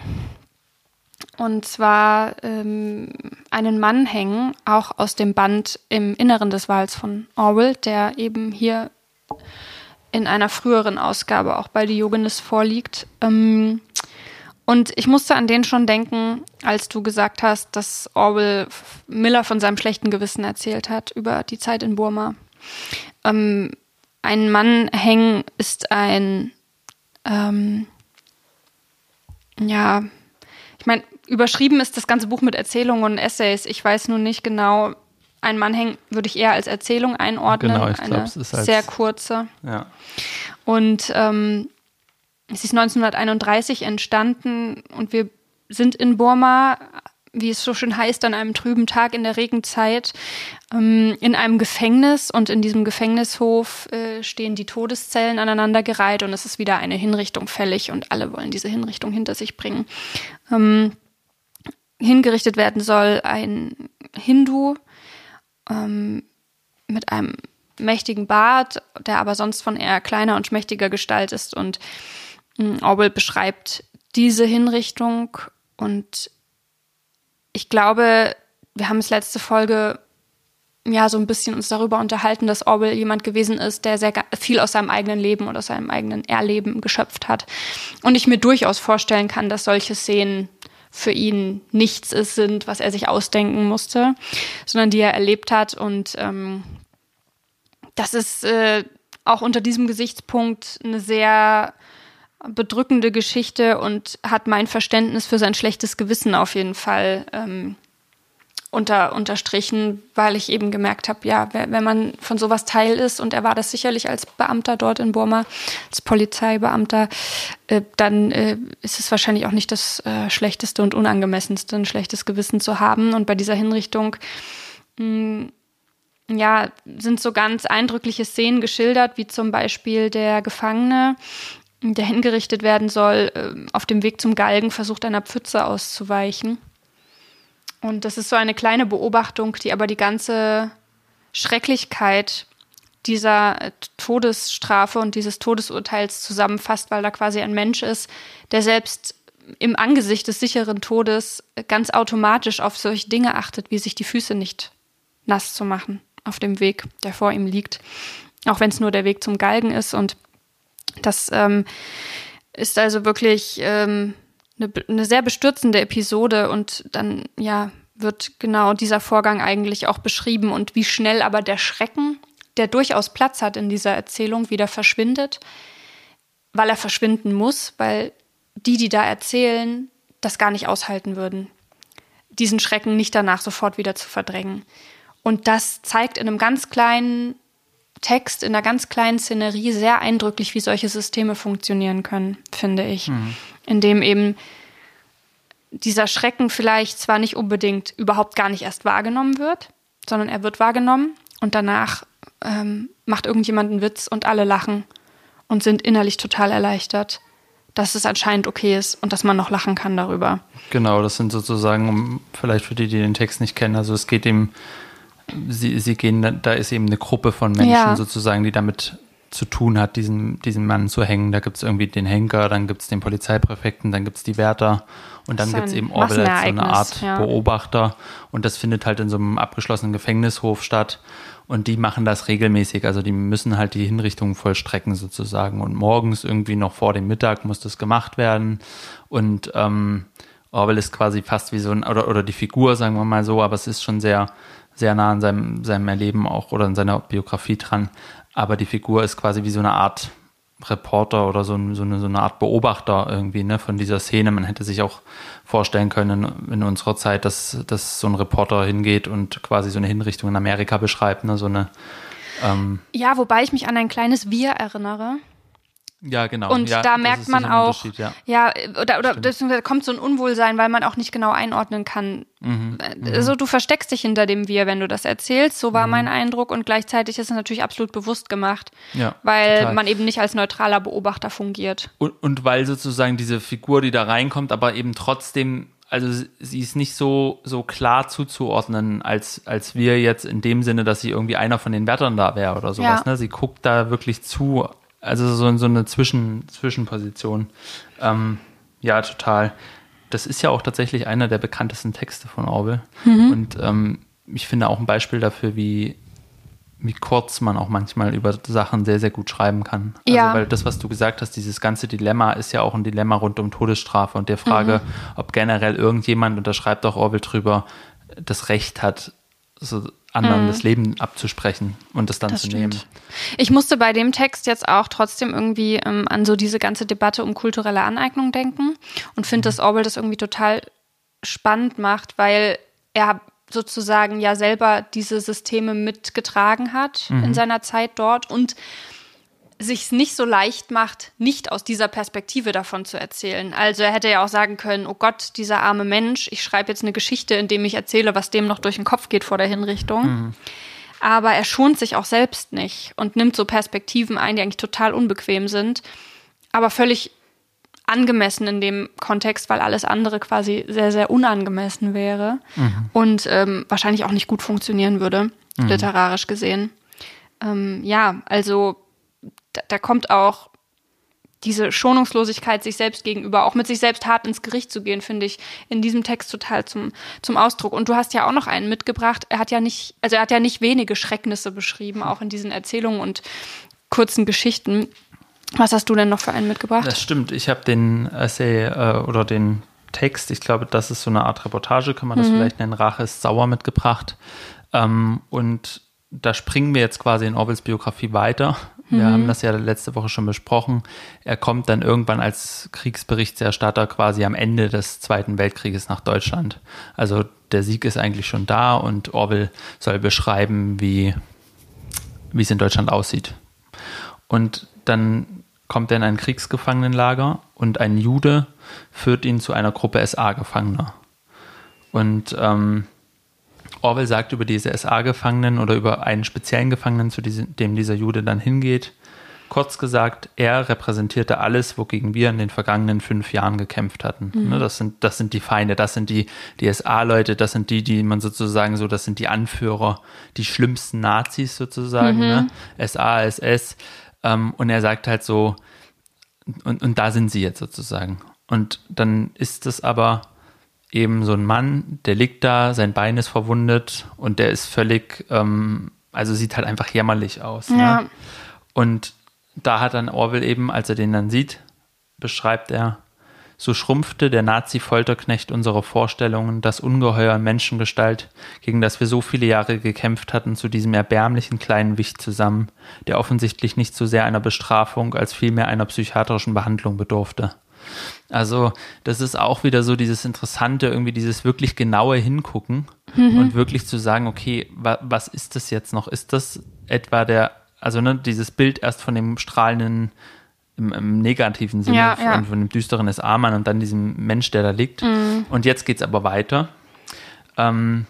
Und zwar ähm, einen Mann hängen, auch aus dem Band Im Inneren des Wals von Orwell, der eben hier in einer früheren Ausgabe auch bei Diogenes vorliegt. Ähm, und ich musste an den schon denken, als du gesagt hast, dass Orwell Miller von seinem schlechten Gewissen erzählt hat über die Zeit in Burma. Ähm, ein Mann hängen ist ein, ähm, ja, ich meine, überschrieben ist das ganze Buch mit Erzählungen und Essays. Ich weiß nun nicht genau, ein Mann hängen würde ich eher als Erzählung einordnen. Genau, ich glaube, es ist als, sehr kurze. Ja. Und ähm, es ist 1931 entstanden und wir sind in Burma, wie es so schön heißt, an einem trüben Tag in der Regenzeit ähm, in einem Gefängnis und in diesem Gefängnishof äh, stehen die Todeszellen aneinandergereiht und es ist wieder eine Hinrichtung fällig und alle wollen diese Hinrichtung hinter sich bringen. Ähm, hingerichtet werden soll ein Hindu ähm, mit einem mächtigen Bart, der aber sonst von eher kleiner und schmächtiger Gestalt ist und Orwell beschreibt diese Hinrichtung und ich glaube, wir haben es letzte Folge ja so ein bisschen uns darüber unterhalten, dass Orwell jemand gewesen ist, der sehr viel aus seinem eigenen Leben oder aus seinem eigenen Erleben geschöpft hat. Und ich mir durchaus vorstellen kann, dass solche Szenen für ihn nichts ist, sind, was er sich ausdenken musste, sondern die er erlebt hat. Und ähm, das ist äh, auch unter diesem Gesichtspunkt eine sehr bedrückende Geschichte und hat mein Verständnis für sein schlechtes Gewissen auf jeden Fall ähm, unter, unterstrichen, weil ich eben gemerkt habe, ja, wenn man von sowas Teil ist, und er war das sicherlich als Beamter dort in Burma, als Polizeibeamter, äh, dann äh, ist es wahrscheinlich auch nicht das äh, schlechteste und unangemessenste, ein schlechtes Gewissen zu haben. Und bei dieser Hinrichtung mh, hm, ja, sind so ganz eindrückliche Szenen geschildert, wie zum Beispiel der Gefangene, der hingerichtet werden soll, ähm, auf dem Weg zum Galgen versucht, einer Pfütze auszuweichen. Und das ist so eine kleine Beobachtung, die aber die ganze Schrecklichkeit dieser Todesstrafe und dieses Todesurteils zusammenfasst, weil da quasi ein Mensch ist, der selbst im Angesicht des sicheren Todes ganz automatisch auf solche Dinge achtet, wie sich die Füße nicht nass zu machen auf dem Weg, der vor ihm liegt. Auch wenn es nur der Weg zum Galgen ist und das ähm, ist also wirklich ähm, eine, eine sehr bestürzende Episode und dann, ja, wird genau dieser Vorgang eigentlich auch beschrieben und wie schnell aber der Schrecken, der durchaus Platz hat in dieser Erzählung, wieder verschwindet, weil er verschwinden muss, weil die, die da erzählen, das gar nicht aushalten würden, diesen Schrecken nicht danach sofort wieder zu verdrängen. Und das zeigt in einem ganz kleinen Text in einer ganz kleinen Szenerie sehr eindrücklich, wie solche Systeme funktionieren können, finde ich. Mhm. Indem eben dieser Schrecken vielleicht zwar nicht unbedingt überhaupt gar nicht erst wahrgenommen wird, sondern er wird wahrgenommen und danach ähm, macht irgendjemand einen Witz und alle lachen und sind innerlich total erleichtert, dass es anscheinend okay ist und dass man noch lachen kann darüber. Genau, das sind sozusagen, vielleicht für die, die den Text nicht kennen, also es geht ihm, sie, sie gehen, da ist eben eine Gruppe von Menschen Ja. sozusagen, die damit zu tun hat, diesen, diesen Mann zu hängen. Da gibt es irgendwie den Henker, dann gibt es den Polizeipräfekten, dann gibt es die Wärter und dann gibt es eben Orwell als so eine Art ja. Beobachter und das findet halt in so einem abgeschlossenen Gefängnishof statt und die machen das regelmäßig, also die müssen halt die Hinrichtungen vollstrecken sozusagen und morgens irgendwie noch vor dem Mittag muss das gemacht werden und ähm, Orwell ist quasi fast wie so ein, oder, oder die Figur, sagen wir mal so, aber es ist schon sehr, sehr nah an seinem, seinem Erleben auch oder an seiner Biografie dran. Aber die Figur ist quasi wie so eine Art Reporter oder so, so, eine, so eine Art Beobachter irgendwie ne, von dieser Szene. Man hätte sich auch vorstellen können in, in unserer Zeit, dass, dass so ein Reporter hingeht und quasi so eine Hinrichtung in Amerika beschreibt. Ne, so eine, ähm, Ja, wobei ich mich an ein kleines Wir erinnere. Ja, genau. Und ja, da merkt man auch, Ja. ja, oder, oder beziehungsweise kommt so ein Unwohlsein, weil man auch nicht genau einordnen kann. Mhm, Also du versteckst dich hinter dem Wir, wenn du das erzählst. So Mhm. war mein Eindruck und gleichzeitig ist es natürlich absolut bewusst gemacht, Ja, weil total. man eben nicht als neutraler Beobachter fungiert. Und, und weil sozusagen diese Figur, die da reinkommt, aber eben trotzdem, also sie- sie ist nicht so, so klar zuzuordnen, als, als wir jetzt in dem Sinne, dass sie irgendwie einer von den Wärtern da wäre oder sowas. Ja. Ne? Sie guckt da wirklich zu, also so, so eine Zwischen, Zwischenposition. Ähm, ja, total. Das ist ja auch tatsächlich einer der bekanntesten Texte von Orwell. Mhm. Und ähm, ich finde auch ein Beispiel dafür, wie, wie kurz man auch manchmal über Sachen sehr, sehr gut schreiben kann. Also, Ja. weil das, was du gesagt hast, dieses ganze Dilemma ist ja auch ein Dilemma rund um Todesstrafe und der Frage, Mhm. ob generell irgendjemand, und da schreibt auch Orwell drüber, das Recht hat, so anderen das Leben abzusprechen und das dann Mhm. Das zu stimmt. nehmen. Ich musste bei dem Text jetzt auch trotzdem irgendwie ähm, an so diese ganze Debatte um kulturelle Aneignung denken und finde, dass Orwell das irgendwie total spannend macht, weil er sozusagen ja selber diese Systeme mitgetragen hat in seiner Zeit dort und sich nicht so leicht macht, nicht aus dieser Perspektive davon zu erzählen. Also er hätte ja auch sagen können, oh Gott, dieser arme Mensch, ich schreibe jetzt eine Geschichte, in dem ich erzähle, was dem noch durch den Kopf geht vor der Hinrichtung. Aber er schont sich auch selbst nicht und nimmt so Perspektiven ein, die eigentlich total unbequem sind, aber völlig angemessen in dem Kontext, weil alles andere quasi sehr, sehr unangemessen wäre und ähm, wahrscheinlich auch nicht gut funktionieren würde, literarisch gesehen. Ähm, ja, also da, da kommt auch diese Schonungslosigkeit sich selbst gegenüber, auch mit sich selbst hart ins Gericht zu gehen, finde ich in diesem Text total zum, zum Ausdruck. Und du hast ja auch noch einen mitgebracht. Er hat ja nicht, also er hat ja nicht wenige Schrecknisse beschrieben, auch in diesen Erzählungen und kurzen Geschichten. Was hast du denn noch für einen mitgebracht? Das stimmt. Ich habe den Essay äh, oder den Text, ich glaube, das ist so eine Art Reportage, kann man das vielleicht nennen, Rache ist sauer mitgebracht. Ähm, und da springen wir jetzt quasi in Orwells Biografie weiter. Wir haben das ja letzte Woche schon besprochen. Er kommt dann irgendwann als Kriegsberichterstatter quasi am Ende des Zweiten Weltkrieges nach Deutschland. Also der Sieg ist eigentlich schon da und Orwell soll beschreiben, wie, wie es in Deutschland aussieht. Und dann kommt er in ein Kriegsgefangenenlager und ein Jude führt ihn zu einer Gruppe SA-Gefangener. Und ähm, Orwell sagt über diese SA-Gefangenen oder über einen speziellen Gefangenen, zu diesem, dem dieser Jude dann hingeht, kurz gesagt, er repräsentierte alles, wogegen wir in den vergangenen fünf Jahren gekämpft hatten. Ne, das, sind, das sind die Feinde, das sind die, die SA-Leute, das sind die, die man sozusagen so, das sind die Anführer, die schlimmsten Nazis sozusagen, ne? SA, SS. Ähm, und er sagt halt so, und, und da sind sie jetzt sozusagen. Und dann ist es aber eben so ein Mann, der liegt da, sein Bein ist verwundet und der ist völlig, ähm, also sieht halt einfach jämmerlich aus. Ja. Ne? Und da hat dann Orwell eben, als er den dann sieht, beschreibt er, so schrumpfte der Nazi-Folterknecht unserer Vorstellungen, das Ungeheuer in Menschengestalt, gegen das wir so viele Jahre gekämpft hatten, zu diesem erbärmlichen kleinen Wicht zusammen, der offensichtlich nicht so sehr einer Bestrafung als vielmehr einer psychiatrischen Behandlung bedurfte. Also, das ist auch wieder so dieses Interessante, irgendwie dieses wirklich genaue Hingucken und wirklich zu sagen, okay, wa was ist das jetzt noch? Ist das etwa der, also ne, dieses Bild erst von dem strahlenden, im, im negativen Sinne, Ja, von, ja. von dem düsteren SA-Mann und dann diesem Mensch, der da liegt. Und jetzt geht's aber weiter. Ähm,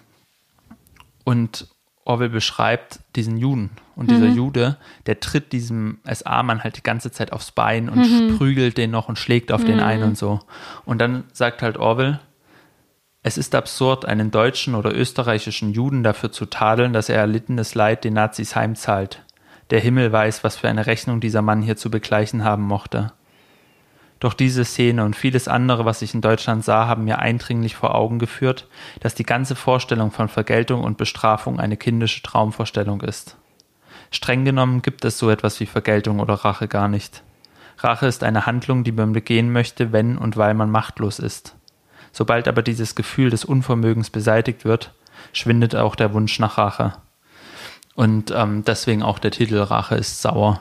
und Orwell beschreibt diesen Juden. Und dieser Mhm. Jude, der tritt diesem SA-Mann halt die ganze Zeit aufs Bein und Mhm. prügelt den noch und schlägt auf den ein und so. Und dann sagt halt Orwell, es ist absurd, einen deutschen oder österreichischen Juden dafür zu tadeln, dass er erlittenes Leid den Nazis heimzahlt. Der Himmel weiß, was für eine Rechnung dieser Mann hier zu begleichen haben mochte. Doch diese Szene und vieles andere, was ich in Deutschland sah, haben mir eindringlich vor Augen geführt, dass die ganze Vorstellung von Vergeltung und Bestrafung eine kindische Traumvorstellung ist. Streng genommen gibt es so etwas wie Vergeltung oder Rache gar nicht. Rache ist eine Handlung, die man begehen möchte, wenn und weil man machtlos ist. Sobald aber dieses Gefühl des Unvermögens beseitigt wird, schwindet auch der Wunsch nach Rache. Und ähm, deswegen auch der Titel Rache ist sauer.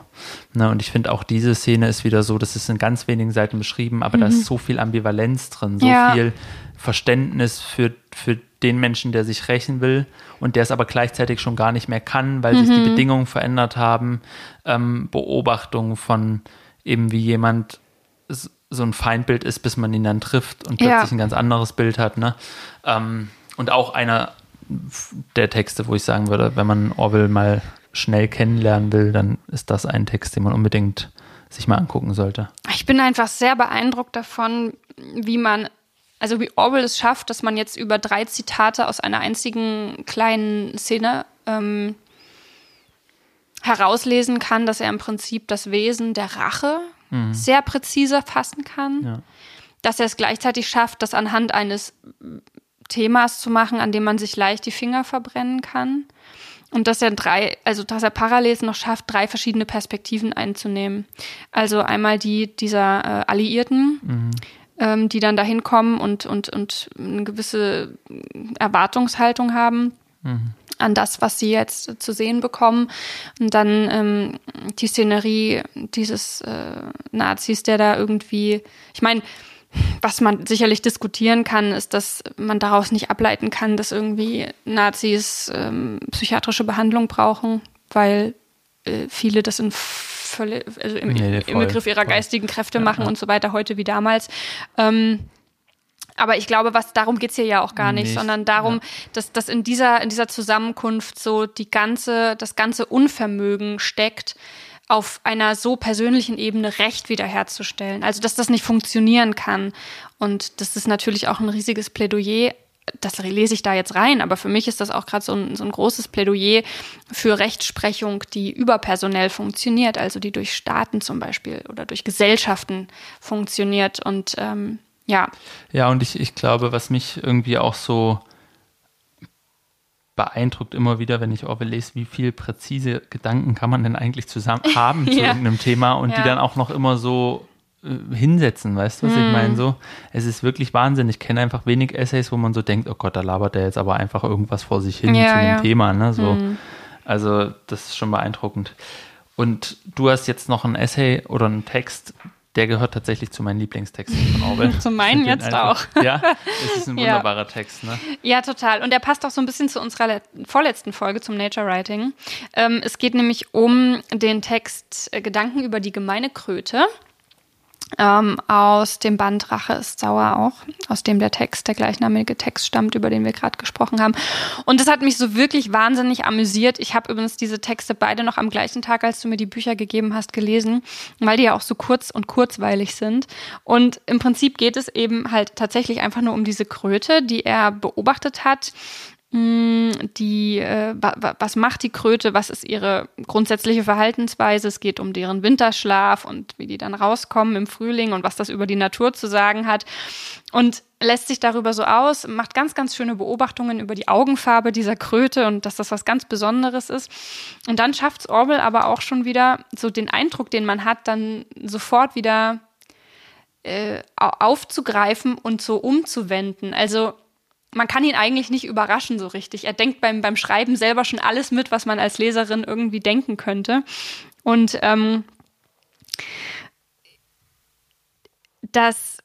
Ne, und ich finde auch diese Szene ist wieder so, das ist in ganz wenigen Seiten beschrieben, aber da ist so viel Ambivalenz drin, so Ja. viel Verständnis für, für den Menschen, der sich rächen will und der es aber gleichzeitig schon gar nicht mehr kann, weil sich die Bedingungen verändert haben. Ähm, Beobachtung von eben wie jemand so ein Feindbild ist, bis man ihn dann trifft und Ja. plötzlich ein ganz anderes Bild hat. Ne? Ähm, und auch einer der Texte, wo ich sagen würde, wenn man Orwell mal schnell kennenlernen will, dann ist das ein Text, den man unbedingt sich mal angucken sollte. Ich bin einfach sehr beeindruckt davon, wie man, also wie Orwell es schafft, dass man jetzt über drei Zitate aus einer einzigen kleinen Szene ähm, herauslesen kann, dass er im Prinzip das Wesen der Rache sehr präzise fassen kann. Ja. Dass er es gleichzeitig schafft, das anhand eines Themas zu machen, an dem man sich leicht die Finger verbrennen kann. Und dass er drei, also dass er parallel es noch schafft, drei verschiedene Perspektiven einzunehmen. Also einmal die dieser äh, Alliierten, ähm, die dann dahin kommen und, und, und eine gewisse Erwartungshaltung haben an das, was sie jetzt zu sehen bekommen. Und dann ähm, die Szenerie dieses äh, Nazis, der da irgendwie, ich meine, was man sicherlich diskutieren kann, ist, dass man daraus nicht ableiten kann, dass irgendwie Nazis ähm, psychiatrische Behandlung brauchen, weil äh, viele das in völlig, also im, Nee, im voll, Begriff ihrer voll. geistigen Kräfte Ja, machen ja. und so weiter, heute wie damals. Ähm, aber ich glaube, was darum geht's hier ja auch gar nicht, Nicht, sondern darum, ja. dass, dass in dieser, in dieser Zusammenkunft so die ganze, das ganze Unvermögen steckt, auf einer so persönlichen Ebene Recht wiederherzustellen. Also, dass das nicht funktionieren kann. Und das ist natürlich auch ein riesiges Plädoyer. Das lese ich da jetzt rein, aber für mich ist das auch gerade so ein, so ein großes Plädoyer für Rechtsprechung, die überpersonell funktioniert, also die durch Staaten zum Beispiel oder durch Gesellschaften funktioniert. Und ähm, ja, Ja, und ich, ich glaube, was mich irgendwie auch so beeindruckt immer wieder, wenn ich Orwell lese, wie viel präzise Gedanken kann man denn eigentlich zusammen haben zu Ja. irgendeinem Thema und die Ja. dann auch noch immer so äh, hinsetzen, weißt du, was Mhm. ich meine? So, es ist wirklich Wahnsinn. Ich kenne einfach wenig Essays, wo man so denkt, oh Gott, da labert der jetzt aber einfach irgendwas vor sich hin Ja, zu einem. Thema, ne? So, also das ist schon beeindruckend. Und du hast jetzt noch ein Essay oder einen Text, der gehört tatsächlich zu meinen Lieblingstexten von Orwell. Zu meinen jetzt einfach- Ja, es ist ein Ja. wunderbarer Text, ne? Ja, total. Und der passt auch so ein bisschen zu unserer le- vorletzten Folge zum Nature Writing. Ähm, es geht nämlich um den Text äh, Gedanken über die gemeine Kröte. Ähm, aus dem Band Rache ist sauer auch, aus dem der Text, der gleichnamige Text stammt, über den wir gerade gesprochen haben. Und das hat mich so wirklich wahnsinnig amüsiert. Ich habe übrigens diese Texte beide noch am gleichen Tag, als du mir die Bücher gegeben hast, gelesen, weil die ja auch so kurz und kurzweilig sind. Und im Prinzip geht es eben halt tatsächlich einfach nur um diese Kröte, die er beobachtet hat die, äh, wa wa was macht die Kröte, was ist ihre grundsätzliche Verhaltensweise, es geht um deren Winterschlaf und wie die dann rauskommen im Frühling und was das über die Natur zu sagen hat und lässt sich darüber so aus, macht ganz, ganz schöne Beobachtungen über die Augenfarbe dieser Kröte und dass das was ganz Besonderes ist. Und dann schafft es Orwell aber auch schon wieder so den Eindruck, den man hat, dann sofort wieder äh, au- aufzugreifen und so umzuwenden. Also man kann ihn eigentlich nicht überraschen so richtig. Er denkt beim, beim Schreiben selber schon alles mit, was man als Leserin irgendwie denken könnte. Und ähm, das,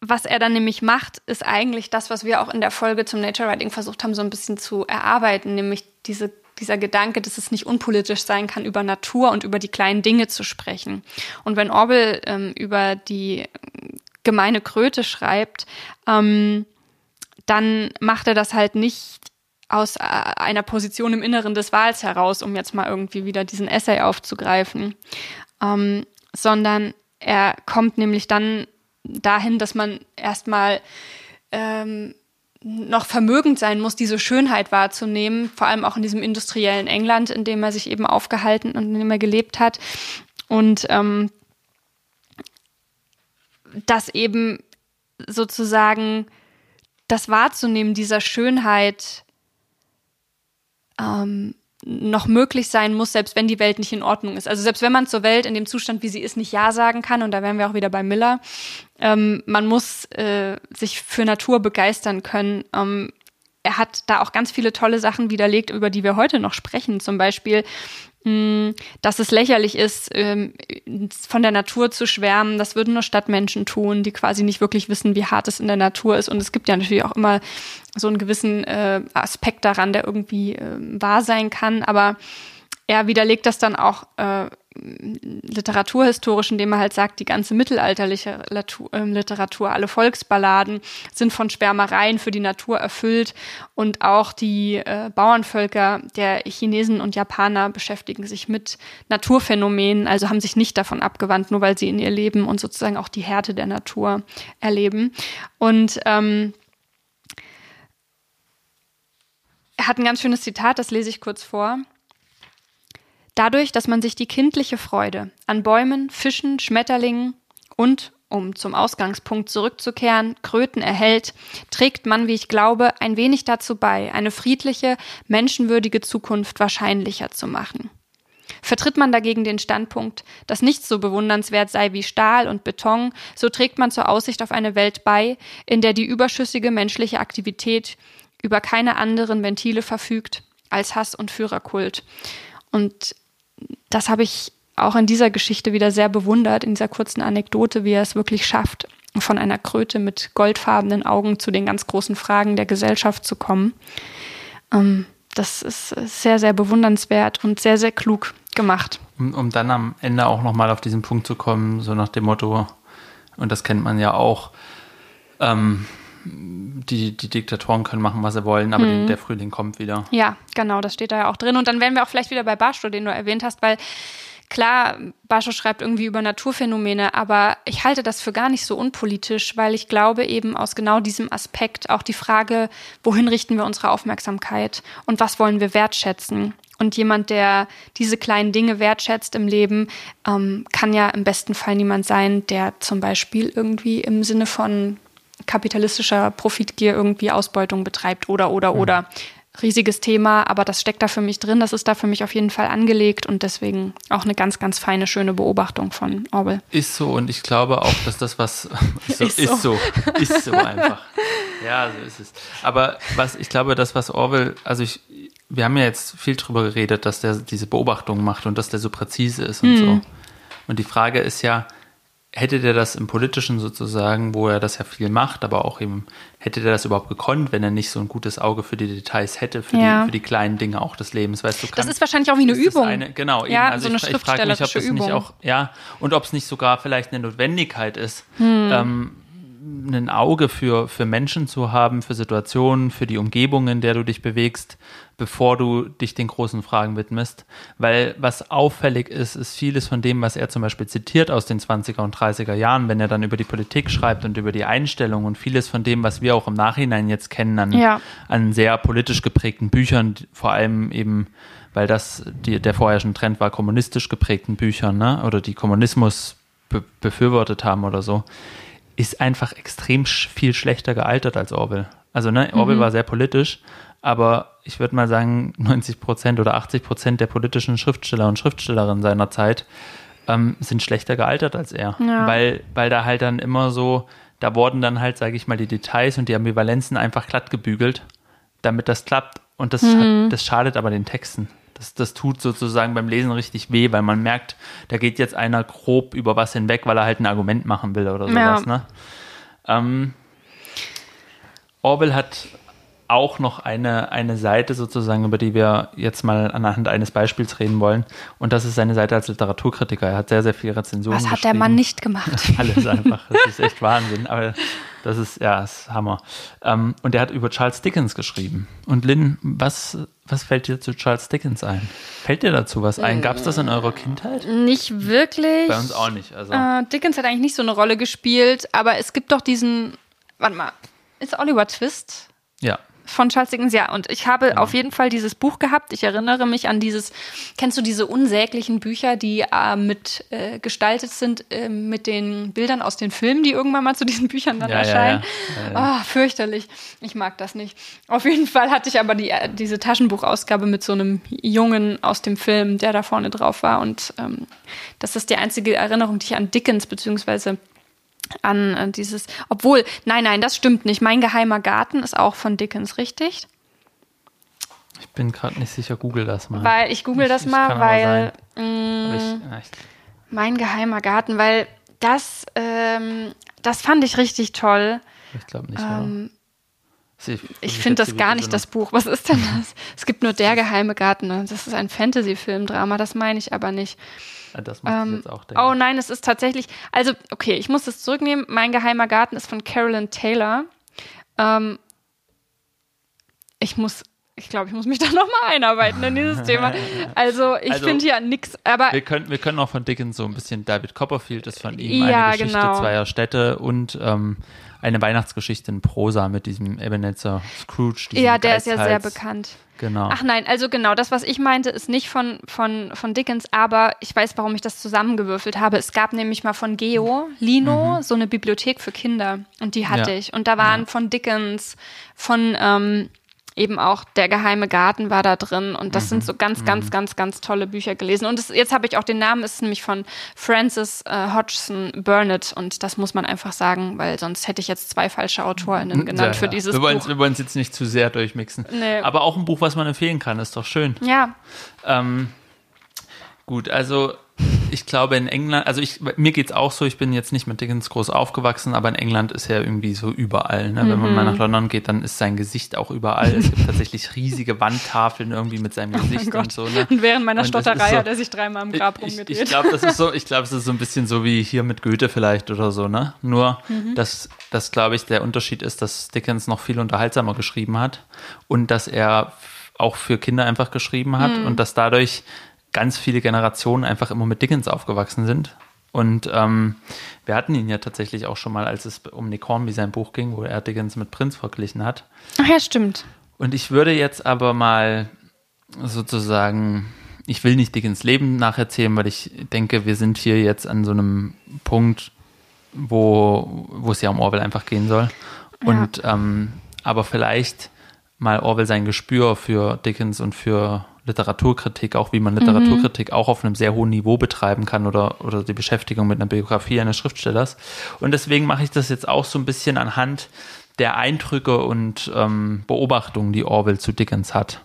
was er dann nämlich macht, ist eigentlich das, was wir auch in der Folge zum Nature Writing versucht haben, so ein bisschen zu erarbeiten, nämlich diese, dieser Gedanke, dass es nicht unpolitisch sein kann, über Natur und über die kleinen Dinge zu sprechen. Und wenn Orwell ähm, über die gemeine Kröte schreibt, ähm, dann macht er das halt nicht aus äh, einer Position im Inneren des Wals heraus, um jetzt mal irgendwie wieder diesen Essay aufzugreifen, ähm, sondern er kommt nämlich dann dahin, dass man erstmal ähm, noch vermögend sein muss, diese Schönheit wahrzunehmen, vor allem auch in diesem industriellen England, in dem er sich eben aufgehalten und in dem er gelebt hat. Und ähm, dass eben sozusagen das wahrzunehmen dieser Schönheit ähm, noch möglich sein muss, selbst wenn die Welt nicht in Ordnung ist. Also selbst wenn man zur Welt in dem Zustand, wie sie ist, nicht Ja sagen kann, und da wären wir auch wieder bei Miller, ähm, man muss äh, sich für Natur begeistern können. Ähm, er hat da auch ganz viele tolle Sachen widerlegt, über die wir heute noch sprechen. Zum Beispiel, dass es lächerlich ist, ähm, von der Natur zu schwärmen. Das würden nur Stadtmenschen tun, die quasi nicht wirklich wissen, wie hart es in der Natur ist. Und es gibt ja natürlich auch immer so einen gewissen äh, Aspekt daran, der irgendwie äh, wahr sein kann. Aber er widerlegt das dann auch literaturhistorisch, indem er halt sagt, die ganze mittelalterliche ähm, Literatur, alle Volksballaden sind von Schwärmereien für die Natur erfüllt und auch die äh, Bauernvölker der Chinesen und Japaner beschäftigen sich mit Naturphänomenen, also haben sich nicht davon abgewandt, nur weil sie in ihr Leben und sozusagen auch die Härte der Natur erleben. Und ähm, er hat ein ganz schönes Zitat, das lese ich kurz vor. Dadurch, dass man sich die kindliche Freude an Bäumen, Fischen, Schmetterlingen und, um zum Ausgangspunkt zurückzukehren, Kröten erhält, trägt man, wie ich glaube, ein wenig dazu bei, eine friedliche, menschenwürdige Zukunft wahrscheinlicher zu machen. Vertritt man dagegen den Standpunkt, dass nichts so bewundernswert sei wie Stahl und Beton, so trägt man zur Aussicht auf eine Welt bei, in der die überschüssige menschliche Aktivität über keine anderen Ventile verfügt als Hass und Führerkult. Und das habe ich auch in dieser Geschichte wieder sehr bewundert, in dieser kurzen Anekdote, wie er es wirklich schafft, von einer Kröte mit goldfarbenen Augen zu den ganz großen Fragen der Gesellschaft zu kommen. Ähm, das ist sehr, sehr bewundernswert und sehr, sehr klug gemacht. Um, um dann am Ende auch nochmal auf diesen Punkt zu kommen, so nach dem Motto, und das kennt man ja auch, ähm, die, die Diktatoren können machen, was sie wollen, aber hm. der Frühling kommt wieder. Ja, genau, das steht da ja auch drin. Und dann wären wir auch vielleicht wieder bei Barstow, den du erwähnt hast, weil klar, Barstow schreibt irgendwie über Naturphänomene, aber ich halte das für gar nicht so unpolitisch, weil ich glaube eben aus genau diesem Aspekt auch die Frage, wohin richten wir unsere Aufmerksamkeit und was wollen wir wertschätzen? Und jemand, der diese kleinen Dinge wertschätzt im Leben, ähm, kann ja im besten Fall niemand sein, der zum Beispiel irgendwie im Sinne von kapitalistischer Profitgier irgendwie Ausbeutung betreibt oder, oder, mhm. oder. Riesiges Thema, aber das steckt da für mich drin. Das ist da für mich auf jeden Fall angelegt und deswegen auch eine ganz, ganz feine, schöne Beobachtung von Orwell. Ist so und ich glaube auch, dass das was so, ist, so. ist so, ist so einfach. Ja, so ist es. Aber was ich glaube, das was Orwell, also ich, wir haben ja jetzt viel drüber geredet, dass der diese Beobachtung macht und dass der so präzise ist und mhm. so. Und die Frage ist ja, hätte der das im Politischen sozusagen, wo er das ja viel macht, aber auch eben, hätte der das überhaupt gekonnt, wenn er nicht so ein gutes Auge für die Details hätte, für, ja. die, für die kleinen Dinge auch des Lebens, weißt du? Kann, das ist wahrscheinlich auch wie eine Übung. Eine, genau, ja, eben. Also so ich, ich frage mich, ob es nicht auch, ja, und ob es nicht sogar vielleicht eine Notwendigkeit ist, hm. ähm, ein Auge für, für Menschen zu haben, für Situationen, für die Umgebung, in der du dich bewegst, bevor du dich den großen Fragen widmest. Weil was auffällig ist, ist vieles von dem, was er zum Beispiel zitiert aus den 20er und 30er Jahren, wenn er dann über die Politik schreibt und über die Einstellung und vieles von dem, was wir auch im Nachhinein jetzt kennen, an, ja. an sehr politisch geprägten Büchern, vor allem eben, weil das die, der vorherrschende Trend war, kommunistisch geprägten Büchern, ne? oder die Kommunismus be befürwortet haben oder so ist einfach extrem viel schlechter gealtert als Orwell. Also ne, Orwell mhm. war sehr politisch, aber ich würde mal sagen, 90 Prozent oder 80 Prozent der politischen Schriftsteller und Schriftstellerinnen seiner Zeit ähm, sind schlechter gealtert als er. Ja. Weil, weil da halt dann immer so, da wurden dann halt, sage ich mal, die Details und die Ambivalenzen einfach glatt gebügelt, damit das klappt. Und das, mhm. das schadet aber den Texten. Das, das tut sozusagen beim Lesen richtig weh, weil man merkt, da geht jetzt einer grob über was hinweg, weil er halt ein Argument machen will oder sowas. Ja. Ne? Ähm, Orwell hat auch noch eine, eine Seite sozusagen, über die wir jetzt mal anhand eines Beispiels reden wollen. Und das ist seine Seite als Literaturkritiker. Er hat sehr, sehr viele Rezensionen Was hat der Mann nicht gemacht? Alles einfach. Das ist echt Wahnsinn. Aber Das ist, ja, das ist Hammer. Ähm, und er hat über Charles Dickens geschrieben. Und Lynn, was, was fällt dir zu Charles Dickens ein? Fällt dir dazu was ein? Gab es das in eurer Kindheit? Nicht wirklich. Bei uns auch nicht. Also. Äh, Dickens hat eigentlich nicht so eine Rolle gespielt, aber es gibt doch diesen, warte mal, ist Oliver Twist? Ja. Von Charles Dickens, ja. Und ich habe auf jeden Fall dieses Buch gehabt. Ich erinnere mich an dieses, kennst du diese unsäglichen Bücher, die äh, mit äh, gestaltet sind äh, mit den Bildern aus den Filmen, die irgendwann mal zu diesen Büchern dann Ja, ja, erscheinen? ja. Ja, Ah, fürchterlich. Ich mag das nicht. Auf jeden Fall hatte ich aber die, äh, diese Taschenbuchausgabe mit so einem Jungen aus dem Film, der da vorne drauf war. Und ähm, das ist die einzige Erinnerung, die ich an Dickens beziehungsweise an äh, dieses, obwohl, nein, nein, das stimmt nicht. Mein geheimer Garten ist auch von Dickens, richtig? Ich bin gerade nicht sicher, google das mal. Weil ich google das Ich- ich mal, weil ich, mm, ich, mein geheimer Garten, weil das, ähm, das fand ich richtig toll. ich glaube nicht. Ähm, ich mich finde das gar nicht das Buch. Was ist denn das? Es gibt nur der geheime Garten. ne? Das ist ein Fantasy-Film-Drama, das meine ich aber nicht. Das muss ich Ähm, jetzt auch denken. oh nein, es ist tatsächlich. Also, okay, ich muss das zurücknehmen. Mein geheimer Garten ist von Carolyn Taylor. Ähm, ich muss, ich glaube, ich muss mich da nochmal einarbeiten in dieses Thema. Also, ich Also, finde hier nichts, aber Wir können, wir können auch von Dickens so ein bisschen, David Copperfield ist von ihm Ja, eine Geschichte genau. zweier Städte und ähm, eine Weihnachtsgeschichte in Prosa mit diesem Ebenezer Scrooge. ja, der ist ja sehr Geizhals. bekannt. Genau. Ach nein, also genau, das, was ich meinte, ist nicht von, von, von Dickens, aber ich weiß, warum ich das zusammengewürfelt habe. Es gab nämlich mal von Geo, Lino, so eine Bibliothek für Kinder und die hatte Mhm. Ja. ich. Und da waren Ja. von Dickens, von ähm, eben auch Der geheime Garten war da drin und das Mhm. sind so ganz, ganz, ganz, ganz tolle Bücher gelesen. Und das, jetzt habe ich auch den Namen, es ist nämlich von Francis äh, Hodgson Burnett und das muss man einfach sagen, weil sonst hätte ich jetzt zwei falsche AutorInnen genannt Ja, für ja. dieses wir wollen Buch. Wir wollen es jetzt nicht zu sehr durchmixen. Nee. Aber auch ein Buch, was man empfehlen kann, ist doch schön. Ja, Ähm, gut, also ich glaube in England, also ich, mir geht's auch so, ich bin jetzt nicht mit Dickens groß aufgewachsen, aber in England ist er irgendwie so überall. Ne? Wenn man Mhm. mal nach London geht, dann ist sein Gesicht auch überall. Es gibt tatsächlich riesige Wandtafeln irgendwie mit seinem Gesicht und Oh Gott. so. Ne? Und während meiner Und Stotterei so- hat er sich dreimal im Grab ich, rumgedreht. ich glaube, das ist so, ich glaube, es ist so ein bisschen so wie hier mit Goethe vielleicht oder so, ne? Nur, Mhm. dass, dass glaube ich, der Unterschied ist, dass Dickens noch viel unterhaltsamer geschrieben hat und dass er auch für Kinder einfach geschrieben hat Mhm. und dass dadurch ganz viele Generationen einfach immer mit Dickens aufgewachsen sind. Und ähm, wir hatten ihn ja tatsächlich auch schon mal, als es um Nick Hornby sein Buch ging, wo er Dickens mit Prinz verglichen hat. Ach ja, stimmt. Und ich würde jetzt aber mal sozusagen, ich will nicht Dickens Leben nacherzählen, weil ich denke, wir sind hier jetzt an so einem Punkt, wo, wo es ja um Orwell einfach gehen soll. Und ähm, aber vielleicht mal Orwell sein Gespür für Dickens und für Literaturkritik, auch wie man Literaturkritik auch auf einem sehr hohen Niveau betreiben kann oder, oder die Beschäftigung mit einer Biografie eines Schriftstellers. Und deswegen mache ich das jetzt auch so ein bisschen anhand der Eindrücke und ähm, Beobachtungen, die Orwell zu Dickens hat.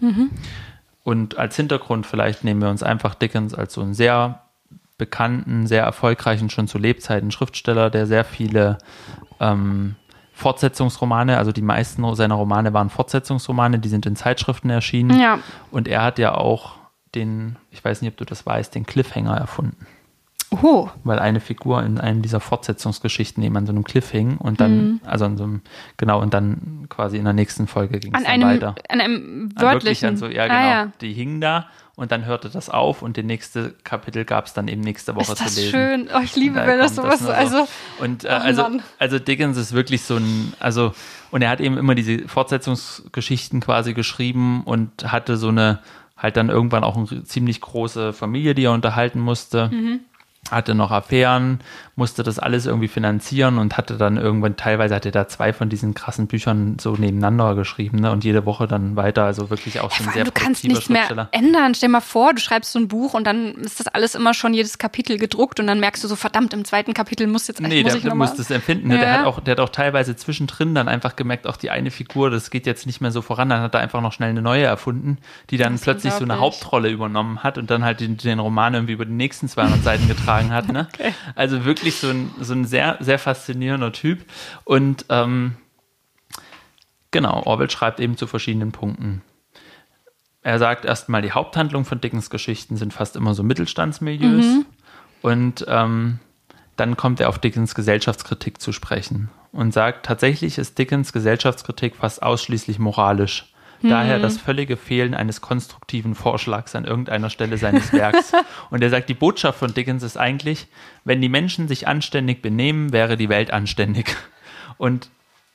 Und als Hintergrund vielleicht nehmen wir uns einfach Dickens als so einen sehr bekannten, sehr erfolgreichen, schon zu Lebzeiten Schriftsteller, der sehr viele ähm, Fortsetzungsromane, also die meisten seiner Romane waren Fortsetzungsromane, die sind in Zeitschriften erschienen. Ja. Und er hat ja auch den, ich weiß nicht, ob du das weißt, den Cliffhanger erfunden. Oh, Weil eine Figur in einem dieser Fortsetzungsgeschichten eben an so einem Cliff hing und dann, also an so einem, genau, und dann quasi in der nächsten Folge ging es an dann einem, weiter. an einem wörtlichen. an so, ja, genau. Ah, ja. Die hingen da und dann hörte das auf und den nächste Kapitel gab es dann eben nächste Woche Ist zu das lesen. schön? Oh, ich liebe, wenn das sowas, so. also, und äh, Ach, also, also Dickens ist wirklich so ein, also und er hat eben immer diese Fortsetzungsgeschichten quasi geschrieben und hatte so eine halt dann irgendwann auch eine ziemlich große Familie, die er unterhalten musste. Mhm. Hatte noch Affären, musste das alles irgendwie finanzieren und hatte dann irgendwann, teilweise hatte er da zwei von diesen krassen Büchern so nebeneinander geschrieben, ne? Und jede Woche dann weiter, also wirklich auch so ein vor sehr du kannst nichts mehr ändern. Stell mal vor, du schreibst so ein Buch und dann ist das alles immer schon jedes Kapitel gedruckt und dann merkst du so, verdammt, im zweiten Kapitel muss jetzt Nee, muss der, ich der muss das empfinden. Ne? Der, Ja. hat auch, der hat auch teilweise zwischendrin dann einfach gemerkt, auch die eine Figur, das geht jetzt nicht mehr so voran. Dann hat er einfach noch schnell eine neue erfunden, die dann Das plötzlich so eine. Hauptrolle übernommen hat und dann halt den, den Roman irgendwie über die nächsten 200 Seiten getragen hat. Ne? Also wirklich so ein, so ein sehr, sehr faszinierender Typ. Und ähm, genau, Orwell schreibt eben zu verschiedenen Punkten. Er sagt erstmal, die Haupthandlung von Dickens Geschichten sind fast immer so Mittelstandsmilieus. Und ähm, dann kommt er auf Dickens Gesellschaftskritik zu sprechen. und sagt, tatsächlich ist Dickens Gesellschaftskritik fast ausschließlich moralisch. Daher das völlige Fehlen eines konstruktiven Vorschlags an irgendeiner Stelle seines Werks. Und er sagt, die Botschaft von Dickens ist eigentlich, wenn die Menschen sich anständig benehmen, wäre die Welt anständig. Und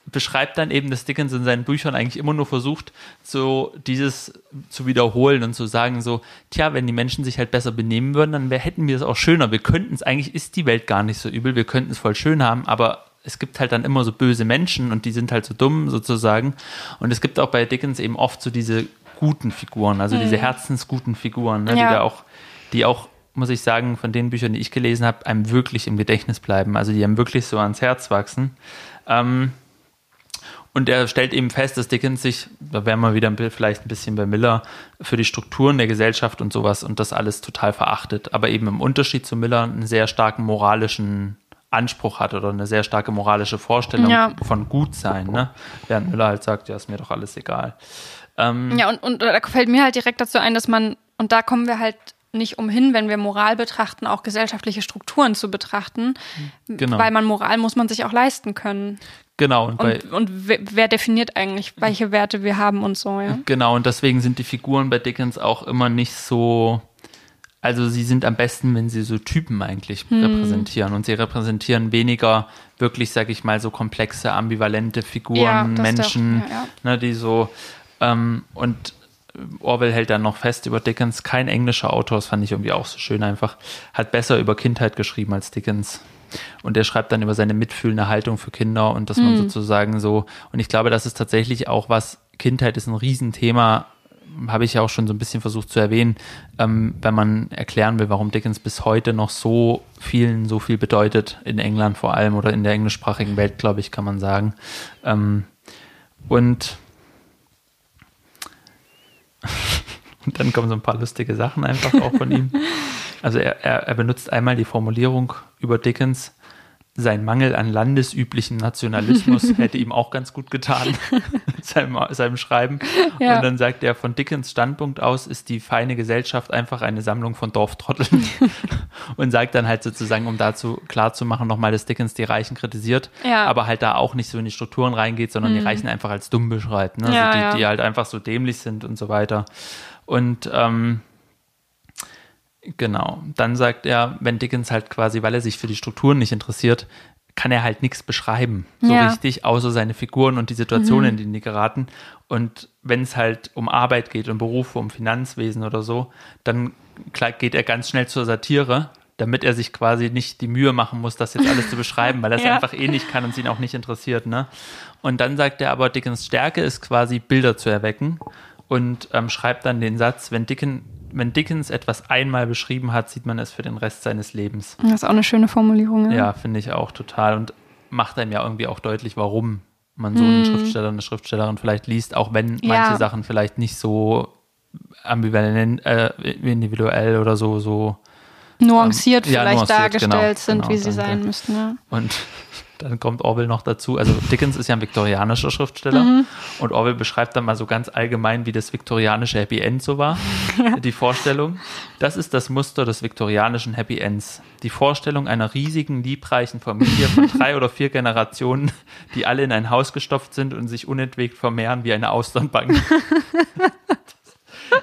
beschreibt dann eben, dass Dickens in seinen Büchern eigentlich immer nur versucht, so dieses zu wiederholen und zu sagen so, tja, wenn die Menschen sich halt besser benehmen würden, dann wär, hätten wir es auch schöner. Wir könnten es, eigentlich ist die Welt gar nicht so übel, wir könnten es voll schön haben, aber es gibt halt dann immer so böse Menschen und die sind halt so dumm sozusagen. Und es gibt auch bei Dickens eben oft so diese guten Figuren, also diese herzensguten Figuren, ne, die Ja. da auch, die auch, muss ich sagen, von den Büchern, die ich gelesen habe, einem wirklich im Gedächtnis bleiben. Also die einem wirklich so ans Herz wachsen. Ähm, und er stellt eben fest, dass Dickens sich, da wären wir wieder vielleicht ein bisschen bei Miller, für die Strukturen der Gesellschaft und sowas und das alles total verachtet. Aber eben im Unterschied zu Miller einen sehr starken moralischen Anspruch hat oder eine sehr starke moralische Vorstellung Ja. von Gutsein. Ne? Während Miller halt sagt, ja, ist mir doch alles egal. Ähm, Ja, und, und da fällt mir halt direkt dazu ein, dass man, und da kommen wir halt nicht umhin, wenn wir Moral betrachten, auch gesellschaftliche Strukturen zu betrachten. Genau. Weil man Moral muss man sich auch leisten können. Genau, und Und, und wer, wer definiert eigentlich, welche Werte wir haben und so, ja? Genau, und deswegen sind die Figuren bei Dickens auch immer nicht so. Also sie sind am besten, wenn sie so Typen eigentlich repräsentieren. Und sie repräsentieren weniger wirklich, sag ich mal, so komplexe, ambivalente Ja, Figuren, das Menschen, doch, ja, Ne, die so. Ähm, und Orwell hält dann noch fest über Dickens. Kein englischer Autor, das fand ich irgendwie auch so schön einfach, hat besser über Kindheit geschrieben als Dickens. Und er schreibt dann über seine mitfühlende Haltung für Kinder und dass man sozusagen so, und ich glaube, das ist tatsächlich auch was, Kindheit ist ein Riesenthema, habe ich ja auch schon so ein bisschen versucht zu erwähnen, ähm, wenn man erklären will, warum Dickens bis heute noch so vielen so viel bedeutet, in England vor allem oder in der englischsprachigen Welt, glaube ich, kann man sagen. Ähm, und und dann kommen so ein paar lustige Sachen einfach auch von ihm. Also er, er, er benutzt einmal die Formulierung über Dickens, sein Mangel an landesüblichen Nationalismus hätte ihm auch ganz gut getan, seinem, seinem Schreiben. Ja. Und dann sagt er, von Dickens Standpunkt aus ist die feine Gesellschaft einfach eine Sammlung von Dorftrotteln. und sagt dann halt sozusagen, um dazu klarzumachen, nochmal, dass Dickens die Reichen kritisiert, Ja. aber halt da auch nicht so in die Strukturen reingeht, sondern die Reichen einfach als dumm beschreibt. Ne? Ja, also die, die halt einfach so dämlich sind und so weiter. Und ähm, genau, dann sagt er, wenn Dickens halt quasi, weil er sich für die Strukturen nicht interessiert, kann er halt nichts beschreiben, so Ja. richtig, außer seine Figuren und die Situationen, in die die geraten. Und wenn es halt um Arbeit geht, um Berufe, um Finanzwesen oder so, dann geht er ganz schnell zur Satire, damit er sich quasi nicht die Mühe machen muss, das jetzt alles zu beschreiben, weil er es Ja. einfach eh nicht kann und es ihn auch nicht interessiert. Ne? Und dann sagt er aber, Dickens Stärke ist quasi Bilder zu erwecken und ähm, schreibt dann den Satz, wenn, Dicken, wenn Dickens etwas einmal beschrieben hat, sieht man es für den Rest seines Lebens. Das ist auch eine schöne Formulierung. Ja. Ja, finde ich auch total und macht einem ja irgendwie auch deutlich, warum man so einen Schriftsteller, eine Schriftstellerin vielleicht liest, auch wenn manche. Ja. Sachen vielleicht nicht so ambivalent, äh, individuell oder so, so Nuanciert ja, vielleicht nuanciert, dargestellt genau, sind, genau, wie sie danke. sein müssten. Ja. Und dann kommt Orwell noch dazu. Also Dickens ist ja ein viktorianischer Schriftsteller Mhm. und Orwell beschreibt dann mal so ganz allgemein, wie das viktorianische Happy End so war. Die Vorstellung. Das ist das Muster des viktorianischen Happy Ends. Die Vorstellung einer riesigen, liebreichen Familie von drei oder vier Generationen, die alle in ein Haus gestopft sind und sich unentwegt vermehren wie eine Austernbank.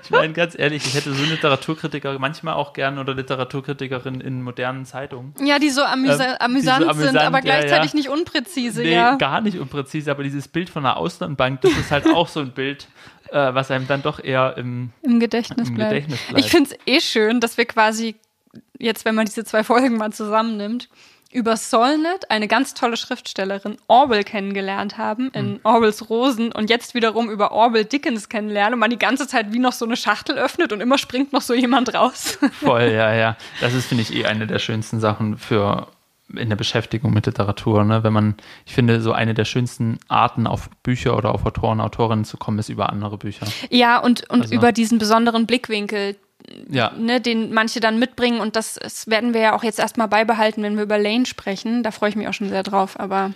Ich meine, ganz ehrlich, ich hätte so Literaturkritiker manchmal auch gern oder Literaturkritikerin in modernen Zeitungen. ja, die so amüsa Ähm, die amüsant, so sind, amüsant, aber ja, gleichzeitig ja. nicht unpräzise. Nee, ja. gar nicht unpräzise, aber dieses Bild von einer Auslandbank, das ist halt auch so ein Bild, äh, was einem dann doch eher im, Im Gedächtnis im bleibt. Gedächtnis bleibt. Ich finde es eh schön, dass wir quasi jetzt, wenn man diese zwei Folgen mal zusammennimmt, über Solnit, eine ganz tolle Schriftstellerin, Orwell kennengelernt haben in Hm. Orwells Rosen und jetzt wiederum über Orwell Dickens kennenlernen und man die ganze Zeit wie noch so eine Schachtel öffnet und immer springt noch so jemand raus. Voll, ja, ja. Das ist, finde ich, eh eine der schönsten Sachen für in der Beschäftigung mit Literatur, ne? Wenn man, ich finde, so eine der schönsten Arten auf Bücher oder auf Autoren, Autorinnen zu kommen, ist über andere Bücher. ja, und, und Also- über diesen besonderen Blickwinkel, Ja, ne, den manche dann mitbringen und das, das werden wir ja auch jetzt erstmal beibehalten, wenn wir über Lane sprechen. Da freue ich mich auch schon sehr drauf, aber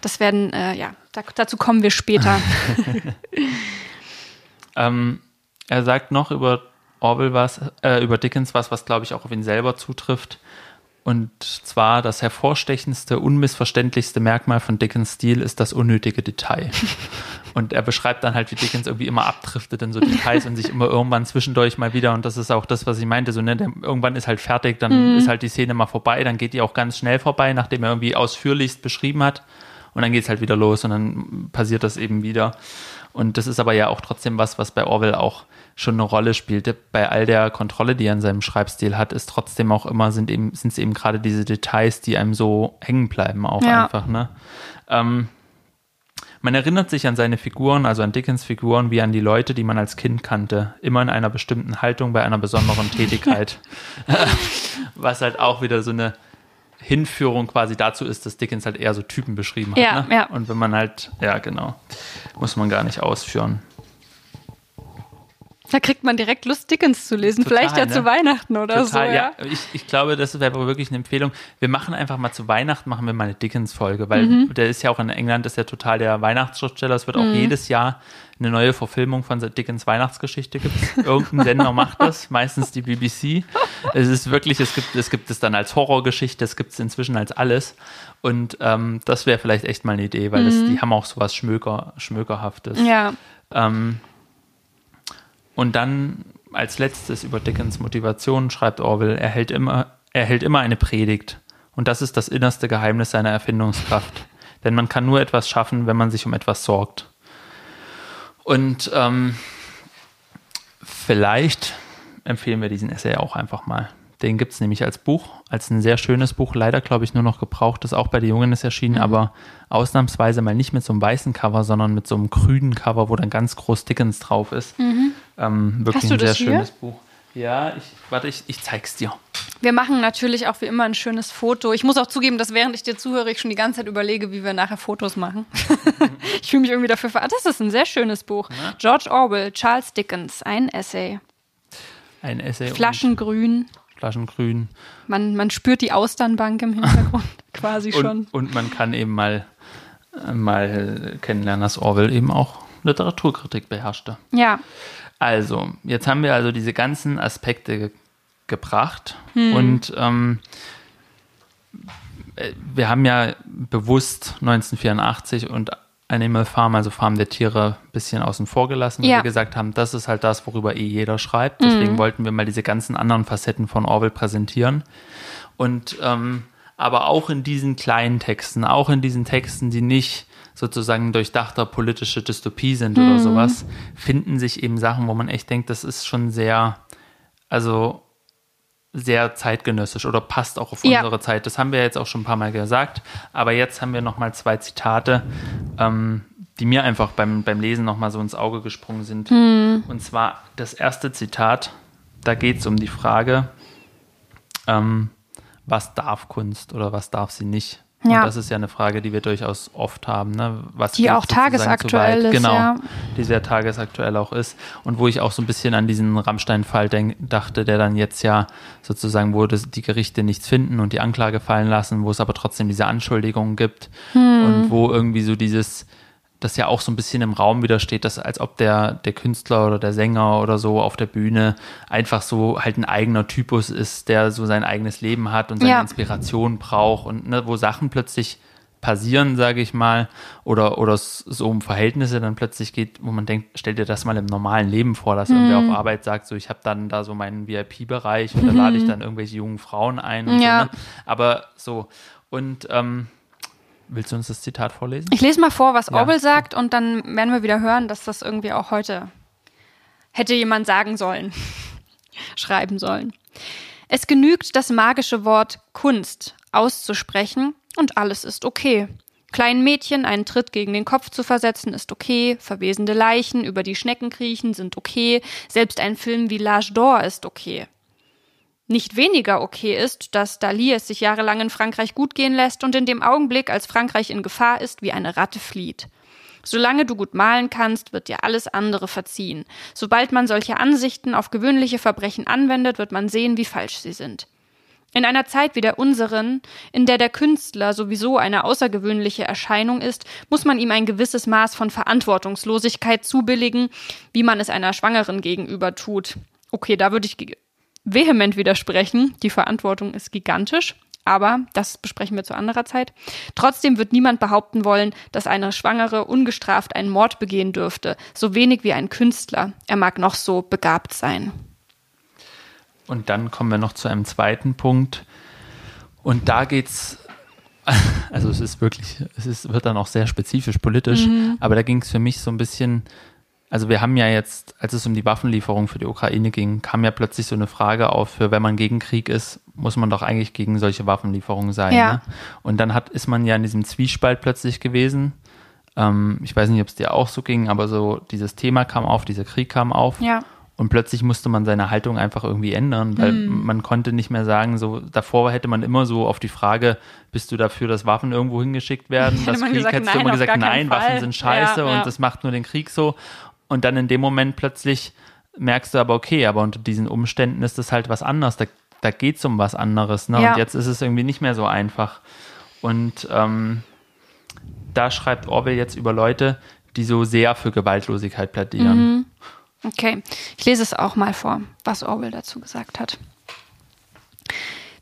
das werden, äh, ja, da, dazu kommen wir später. Ähm, er sagt noch über Orwell was, äh, über Dickens was, was glaube ich auch auf ihn selber zutrifft. Und zwar das hervorstechendste, unmissverständlichste Merkmal von Dickens Stil ist das unnötige Detail. Und er beschreibt dann halt, wie Dickens irgendwie immer abdriftet in so Details und sich immer irgendwann zwischendurch mal wieder, und das ist auch das, was ich meinte, so, ne, der, irgendwann ist halt fertig, dann mhm. ist halt die Szene mal vorbei, dann geht die auch ganz schnell vorbei, nachdem er irgendwie ausführlichst beschrieben hat. Und dann geht es halt wieder los und dann passiert das eben wieder. Und das ist aber ja auch trotzdem was, was bei Orwell auch schon eine Rolle spielte. Bei all der Kontrolle, die er in seinem Schreibstil hat, ist trotzdem auch immer, sind eben, sind es eben gerade diese Details, die einem so hängen bleiben, auch ja. einfach, ne? Ähm, man erinnert sich an seine Figuren, also an Dickens Figuren, wie an die Leute, die man als Kind kannte. Immer in einer bestimmten Haltung, bei einer besonderen Tätigkeit. Was halt auch wieder so eine Hinführung quasi dazu ist, dass Dickens halt eher so Typen beschrieben hat. Ja, ne? ja. Und wenn man halt, ja, genau, muss man gar nicht ausführen. Da kriegt man direkt Lust, Dickens zu lesen. Total, Vielleicht ja ne? zu Weihnachten oder Total, so. Ja, ja. Ich, ich glaube, das wäre wirklich eine Empfehlung. Wir machen einfach mal zu Weihnachten, machen wir mal eine Dickens-Folge, weil mhm. der ist ja auch in England, ist ja total der Weihnachtsschriftsteller. Es wird auch mhm. jedes Jahr eine neue Verfilmung von Dickens Weihnachtsgeschichte gibt. Irgendein Sender macht das, meistens die BBC. Es ist wirklich, es gibt es gibt es dann als Horrorgeschichte, es gibt es inzwischen als alles. Und ähm, das wäre vielleicht echt mal eine Idee, weil mhm. das, die haben auch sowas Schmöker, Schmökerhaftes. Ja. Ähm, und dann als letztes über Dickens Motivation schreibt Orwell, er hält immer, er hält immer eine Predigt. Und das ist das innerste Geheimnis seiner Erfindungskraft. Denn man kann nur etwas schaffen, wenn man sich um etwas sorgt. Und ähm, vielleicht empfehlen wir diesen Essay auch einfach mal. Den gibt es nämlich als Buch, als ein sehr schönes Buch. Leider, glaube ich, nur noch gebraucht. Das auch bei den Jungen ist erschienen, mhm. aber ausnahmsweise mal nicht mit so einem weißen Cover, sondern mit so einem grünen Cover, wo dann ganz groß Dickens drauf ist. Mhm. Ähm, wirklich ein sehr schönes Buch. Ja, ich, warte, ich, ich zeig's dir. Wir machen natürlich auch wie immer ein schönes Foto. Ich muss auch zugeben, dass während ich dir zuhöre, ich schon die ganze Zeit überlege, wie wir nachher Fotos machen. ich fühle mich irgendwie dafür ver. Das ist ein sehr schönes Buch. Ja. George Orwell, Charles Dickens, ein Essay. Ein Essay. Flaschengrün. Flaschengrün. Man, man spürt die Austernbank im Hintergrund quasi und, schon. Und man kann eben mal, mal kennenlernen, dass Orwell eben auch Literaturkritik beherrschte. Ja. Also, jetzt haben wir also diese ganzen Aspekte ge gebracht hm. und ähm, äh, wir haben ja bewusst 1984 und Animal Farm, also Farm der Tiere, ein bisschen außen vor gelassen, weil ja. wir gesagt haben, das ist halt das, worüber eh jeder schreibt. Deswegen mhm. wollten wir mal diese ganzen anderen Facetten von Orwell präsentieren. Und ähm, aber auch in diesen kleinen Texten, auch in diesen Texten, die nicht sozusagen durchdachter politische Dystopie sind mhm. oder sowas, finden sich eben Sachen, wo man echt denkt, das ist schon sehr, also sehr zeitgenössisch oder passt auch auf ja. unsere Zeit. Das haben wir jetzt auch schon ein paar Mal gesagt. Aber jetzt haben wir nochmal zwei Zitate, ähm, die mir einfach beim, beim Lesen nochmal so ins Auge gesprungen sind. Mhm. Und zwar das erste Zitat, da geht es um die Frage, ähm, was darf Kunst oder was darf sie nicht? Ja. Und das ist ja eine Frage, die wir durchaus oft haben, ne? Was die auch tagesaktuell ist. Genau, ja. die sehr tagesaktuell auch ist. Und wo ich auch so ein bisschen an diesen Rammstein-Fall dachte, der dann jetzt ja sozusagen, wo das, die Gerichte nichts finden und die Anklage fallen lassen, wo es aber trotzdem diese Anschuldigungen gibt hm. und wo irgendwie so dieses, das ja auch so ein bisschen im Raum wieder steht, dass als ob der, der Künstler oder der Sänger oder so auf der Bühne einfach so halt ein eigener Typus ist, der so sein eigenes Leben hat und seine ja. Inspiration braucht und ne, wo Sachen plötzlich passieren, sage ich mal, oder, oder so um Verhältnisse dann plötzlich geht, wo man denkt, stell dir das mal im normalen Leben vor, dass mhm. irgendwer auf Arbeit sagt, so ich habe dann da so meinen VIP-Bereich und da lade ich mhm. dann irgendwelche jungen Frauen ein und ja. so. Ne? Aber so, und ähm, Willst du uns das Zitat vorlesen? Ich lese mal vor, was Orwell ja. sagt und dann werden wir wieder hören, dass das irgendwie auch heute hätte jemand sagen sollen, schreiben sollen. Es genügt, das magische Wort Kunst auszusprechen und alles ist okay. Kleinen Mädchen einen Tritt gegen den Kopf zu versetzen ist okay, verwesende Leichen über die Schnecken kriechen sind okay, selbst ein Film wie L'Âge d'Or ist okay. Nicht weniger okay ist, dass Dali es sich jahrelang in Frankreich gut gehen lässt und in dem Augenblick, als Frankreich in Gefahr ist, wie eine Ratte flieht. Solange du gut malen kannst, wird dir alles andere verziehen. Sobald man solche Ansichten auf gewöhnliche Verbrechen anwendet, wird man sehen, wie falsch sie sind. In einer Zeit wie der unseren, in der der Künstler sowieso eine außergewöhnliche Erscheinung ist, muss man ihm ein gewisses Maß von Verantwortungslosigkeit zubilligen, wie man es einer Schwangeren gegenüber tut. Okay, da würde ich vehement widersprechen. Die Verantwortung ist gigantisch. Aber, das besprechen wir zu anderer Zeit. Trotzdem wird niemand behaupten wollen, dass eine Schwangere ungestraft einen Mord begehen dürfte, so wenig wie ein Künstler. Er mag noch so begabt sein. Und dann kommen wir noch zu einem zweiten Punkt. Und da geht's, also es ist wirklich, es ist, wird dann auch sehr spezifisch politisch, mhm. aber da ging es für mich so ein bisschen, also wir haben ja jetzt, als es um die Waffenlieferung für die Ukraine ging, kam ja plötzlich so eine Frage auf, für wenn man gegen Krieg ist, muss man doch eigentlich gegen solche Waffenlieferungen sein. Ja. Ne? Und dann hat, ist man ja in diesem Zwiespalt plötzlich gewesen. Ähm, ich weiß nicht, ob es dir auch so ging, aber so dieses Thema kam auf, dieser Krieg kam auf. Ja. Und plötzlich musste man seine Haltung einfach irgendwie ändern, weil mm. man konnte nicht mehr sagen, so davor hätte man immer so auf die Frage, bist du dafür, dass Waffen irgendwo hingeschickt werden? Das Krieg gesagt, hättest du immer gesagt, nein, Waffen sind scheiße ja, ja. und das macht nur den Krieg so. Und dann in dem Moment plötzlich merkst du aber, okay, aber unter diesen Umständen ist das halt was anderes. Da, da geht es um was anderes. Ne? Ja. Und jetzt ist es irgendwie nicht mehr so einfach. Und ähm, da schreibt Orwell jetzt über Leute, die so sehr für Gewaltlosigkeit plädieren. Mhm. Okay, ich lese es auch mal vor, was Orwell dazu gesagt hat.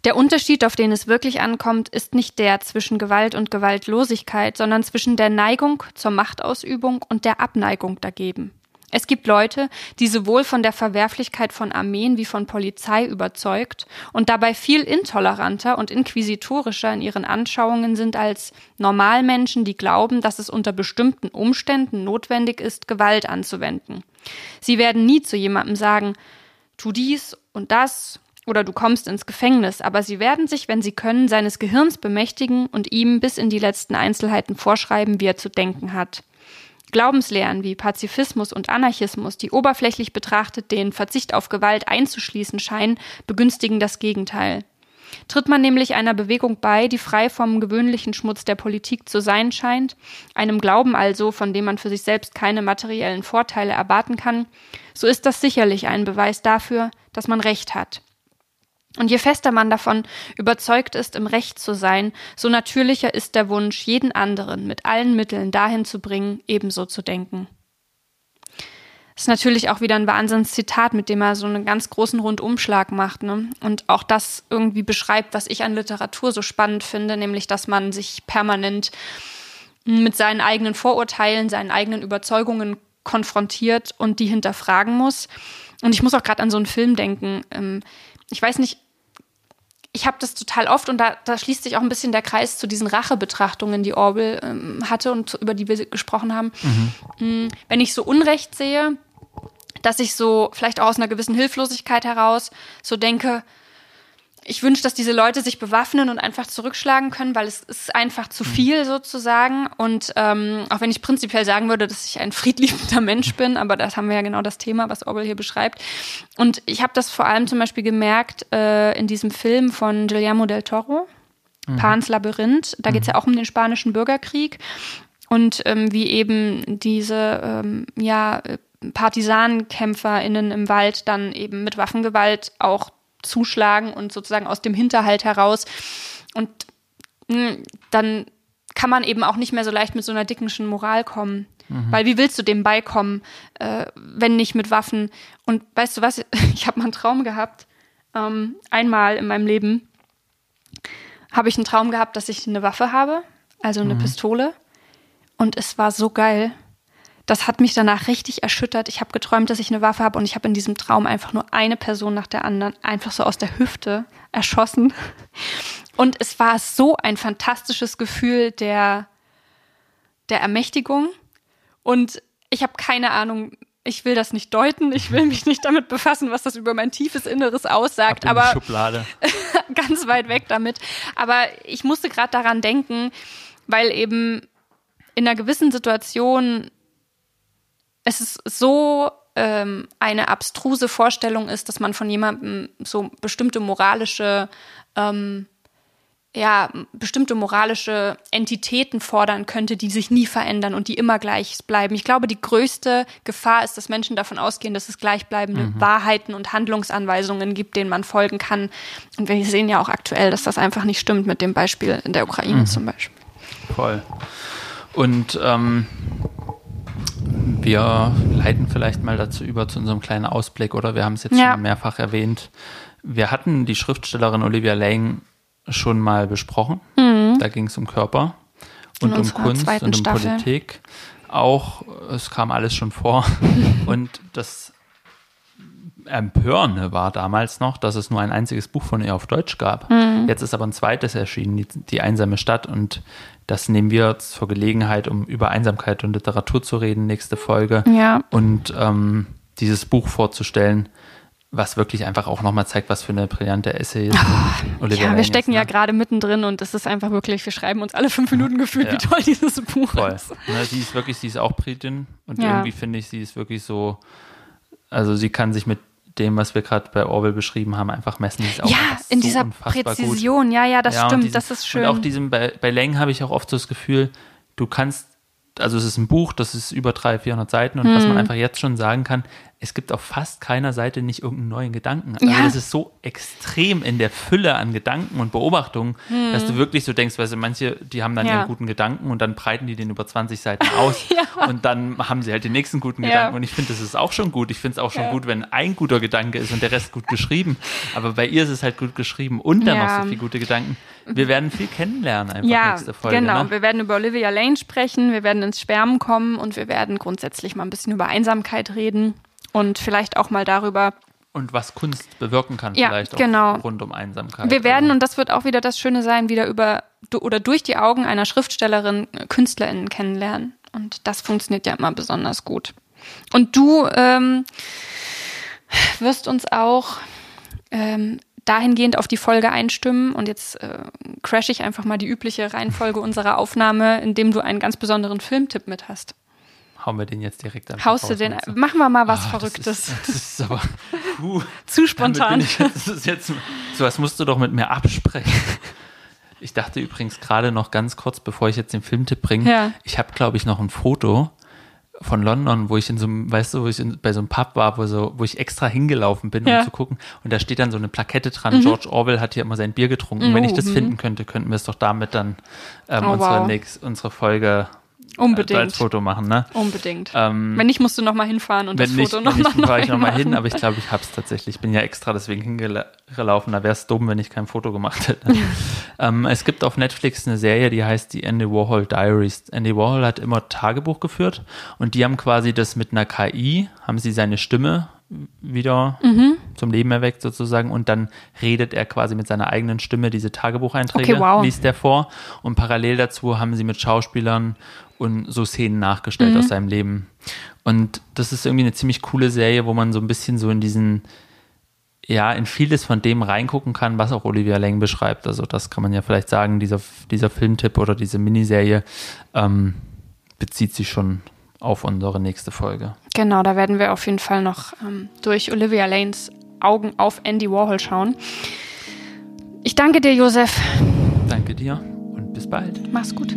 Der Unterschied, auf den es wirklich ankommt, ist nicht der zwischen Gewalt und Gewaltlosigkeit, sondern zwischen der Neigung zur Machtausübung und der Abneigung dagegen. Es gibt Leute, die sowohl von der Verwerflichkeit von Armeen wie von Polizei überzeugt und dabei viel intoleranter und inquisitorischer in ihren Anschauungen sind als Normalmenschen, die glauben, dass es unter bestimmten Umständen notwendig ist, Gewalt anzuwenden. Sie werden nie zu jemandem sagen, tu dies und das oder du kommst ins Gefängnis, aber sie werden sich, wenn sie können, seines Gehirns bemächtigen und ihm bis in die letzten Einzelheiten vorschreiben, wie er zu denken hat. Glaubenslehren wie Pazifismus und Anarchismus, die oberflächlich betrachtet den Verzicht auf Gewalt einzuschließen scheinen, begünstigen das Gegenteil. Tritt man nämlich einer Bewegung bei, die frei vom gewöhnlichen Schmutz der Politik zu sein scheint, einem Glauben also, von dem man für sich selbst keine materiellen Vorteile erwarten kann, so ist das sicherlich ein Beweis dafür, dass man Recht hat. Und je fester man davon überzeugt ist, im Recht zu sein, so natürlicher ist der Wunsch, jeden anderen mit allen Mitteln dahin zu bringen, ebenso zu denken. Das ist natürlich auch wieder ein Wahnsinnszitat, mit dem er so einen ganz großen Rundumschlag macht. Ne? Und auch das irgendwie beschreibt, was ich an Literatur so spannend finde, nämlich, dass man sich permanent mit seinen eigenen Vorurteilen, seinen eigenen Überzeugungen konfrontiert und die hinterfragen muss. Und ich muss auch gerade an so einen Film denken. Ähm, ich weiß nicht, ich habe das total oft und da, da, schließt sich auch ein bisschen der Kreis zu diesen Rachebetrachtungen, die Orwell ähm, hatte und über die wir gesprochen haben. Mhm. Wenn ich so Unrecht sehe, dass ich so vielleicht auch aus einer gewissen Hilflosigkeit heraus so denke, ich wünsche, dass diese Leute sich bewaffnen und einfach zurückschlagen können, weil es ist einfach zu mhm. viel sozusagen. Und ähm, auch wenn ich prinzipiell sagen würde, dass ich ein friedliebender Mensch bin, aber das haben wir ja genau das Thema, was Orwell hier beschreibt. Und ich habe das vor allem zum Beispiel gemerkt äh, in diesem Film von Guillermo del Toro, mhm. Pans Labyrinth. Da geht es ja mhm. auch um den spanischen Bürgerkrieg und ähm, wie eben diese ähm, ja PartisanenkämpferInnen im Wald dann eben mit Waffengewalt auch zuschlagen und sozusagen aus dem Hinterhalt heraus. Und mh, hm, dann kann man eben auch nicht mehr so leicht mit so einer dickenschen Moral kommen. Mhm. Weil wie willst du dem beikommen, äh, wenn nicht mit Waffen? Und weißt du was, ich habe mal einen Traum gehabt. Ähm, einmal in meinem Leben habe ich einen Traum gehabt, dass ich eine Waffe habe, also eine mhm. Pistole. Und es war so geil das hat mich danach richtig erschüttert. Ich habe geträumt, dass ich eine Waffe habe und ich habe in diesem Traum einfach nur eine Person nach der anderen einfach so aus der Hüfte erschossen. Und es war so ein fantastisches Gefühl der, der Ermächtigung. Und ich habe keine Ahnung, ich will das nicht deuten, ich will mich nicht damit befassen, was das über mein tiefes Inneres aussagt, Ab aber Schublade. ganz weit weg damit. Aber ich musste gerade daran denken, weil eben in einer gewissen Situation es ist so ähm, eine abstruse Vorstellung ist, dass man von jemandem so bestimmte moralische ähm, ja, bestimmte moralische Entitäten fordern könnte, die sich nie verändern und die immer gleich bleiben. Ich glaube, die größte Gefahr ist, dass Menschen davon ausgehen, dass es gleichbleibende mhm. Wahrheiten und Handlungsanweisungen gibt, denen man folgen kann. Und wir sehen ja auch aktuell, dass das einfach nicht stimmt mit dem Beispiel in der Ukraine mhm. zum Beispiel. Voll. Und ähm, wir leiten vielleicht mal dazu über zu unserem kleinen Ausblick, oder? Wir haben es jetzt ja. schon mehrfach erwähnt. Wir hatten die Schriftstellerin Olivia Lang schon mal besprochen. Mhm. Da ging es um Körper und um Kunst und um Staffel. Politik. Auch, es kam alles schon vor. und das Empörende war damals noch, dass es nur ein einziges Buch von ihr auf Deutsch gab. Mhm. Jetzt ist aber ein zweites erschienen, die, die einsame Stadt. Und das nehmen wir zur Gelegenheit, um über Einsamkeit und Literatur zu reden, nächste Folge. Ja. Und ähm, dieses Buch vorzustellen, was wirklich einfach auch nochmal zeigt, was für eine brillante Essay ist. Olivia Ja, wir stecken ist, ja ne? gerade mittendrin und es ist einfach wirklich, wir schreiben uns alle fünf Minuten gefühlt, Ja. wie toll dieses Buch Voll. ist. Ne, sie ist wirklich, sie ist auch Britin und Ja. irgendwie finde ich, sie ist wirklich so, also sie kann sich mit dem, was wir gerade bei Orwell beschrieben haben, einfach messen. Ist auch Ja, in so dieser unfassbar gut. Präzision, ja, ja, das Ja, stimmt, diesen- das ist schön. Und auch diesem, bei, bei Längen habe ich auch oft so das Gefühl, du kannst, also es ist ein Buch, das ist über 300, 400 Seiten und was Hm. man einfach jetzt schon sagen kann, es gibt auf fast keiner Seite nicht irgendeinen neuen Gedanken. Also Ja. das ist so extrem in der Fülle an Gedanken und Beobachtungen, dass du wirklich so denkst, weißt du, manche, die haben dann Hm. Ja. ihren guten Gedanken und dann breiten die den über 20 Seiten aus Ja. und dann haben sie halt den nächsten guten. Gedanken und ich finde, das ist auch schon gut. Ich finde es auch schon gut, wenn ein guter Gedanke ist und der Rest gut geschrieben. Aber bei ihr ist es halt gut geschrieben und dann noch so viele gute Gedanken. Wir werden viel kennenlernen einfach ja, nächste Folge. genau. Ne? Wir werden über Olivia Lane sprechen, wir werden ins Schwärmen kommen und wir werden grundsätzlich mal ein bisschen über Einsamkeit reden und vielleicht auch mal darüber. Und was Kunst bewirken kann, Ja, vielleicht auch genau. rund um Einsamkeit. Wir werden, Also, und das wird auch wieder das Schöne sein, wieder über oder durch die Augen einer Schriftstellerin äh, KünstlerInnen kennenlernen. Und das funktioniert ja immer besonders gut. Und du ähm, wirst uns auch ähm, dahingehend auf die Folge einstimmen. Und jetzt äh, crash ich einfach mal die übliche Reihenfolge unserer Aufnahme, indem du einen ganz besonderen Filmtipp mit hast. Hauen wir den jetzt direkt an. Haust du den? Machen wir mal was Ah, Verrücktes. Das ist, das ist aber puh, Zu spontan. Ich, das ist jetzt, so was musst du doch mit mir absprechen. Ich dachte übrigens gerade noch ganz kurz, bevor ich jetzt den Filmtipp bringe, Ja. ich habe, glaube ich, noch ein Foto von London, wo ich in so einem, weißt du, wo ich in, bei so einem Pub war, wo, so, wo ich extra hingelaufen bin, Ja. um zu gucken. Und da steht dann so eine Plakette dran, George Orwell hat hier immer sein Bier getrunken. Wenn ich das Mhm. finden könnte, könnten wir es doch damit dann ähm, Oh, unsere, wow. nächst, unsere Folge Unbedingt. als Foto machen, ne? Unbedingt. Ähm, wenn nicht, musst du noch mal hinfahren und wenn das nicht, Foto wenn noch nicht, mal fahre ich nochmal hin, machen. aber ich glaube, ich habe es tatsächlich. Ich bin ja extra deswegen hingelaufen. Da wäre es dumm, wenn ich kein Foto gemacht hätte. ähm, es gibt auf Netflix eine Serie, die heißt die Andy Warhol Diaries. Andy Warhol hat immer Tagebuch geführt und die haben quasi das mit einer KI, haben sie seine Stimme wieder Mhm. zum Leben erweckt sozusagen und dann redet er quasi mit seiner eigenen Stimme diese Tagebucheinträge, Okay, wow. liest er vor und parallel dazu haben sie mit Schauspielern und so Szenen nachgestellt Mhm. aus seinem Leben. Und das ist irgendwie eine ziemlich coole Serie, wo man so ein bisschen so in diesen, ja, in vieles von dem reingucken kann, was auch Olivia Leng beschreibt. Also das kann man ja vielleicht sagen, dieser, dieser Filmtipp oder diese Miniserie ähm, bezieht sich schon auf unsere nächste Folge. Genau, da werden wir auf jeden Fall noch ähm, durch Olivia Lanes Augen auf Andy Warhol schauen. Ich danke dir, Josef. Danke dir und bis bald. Mach's gut.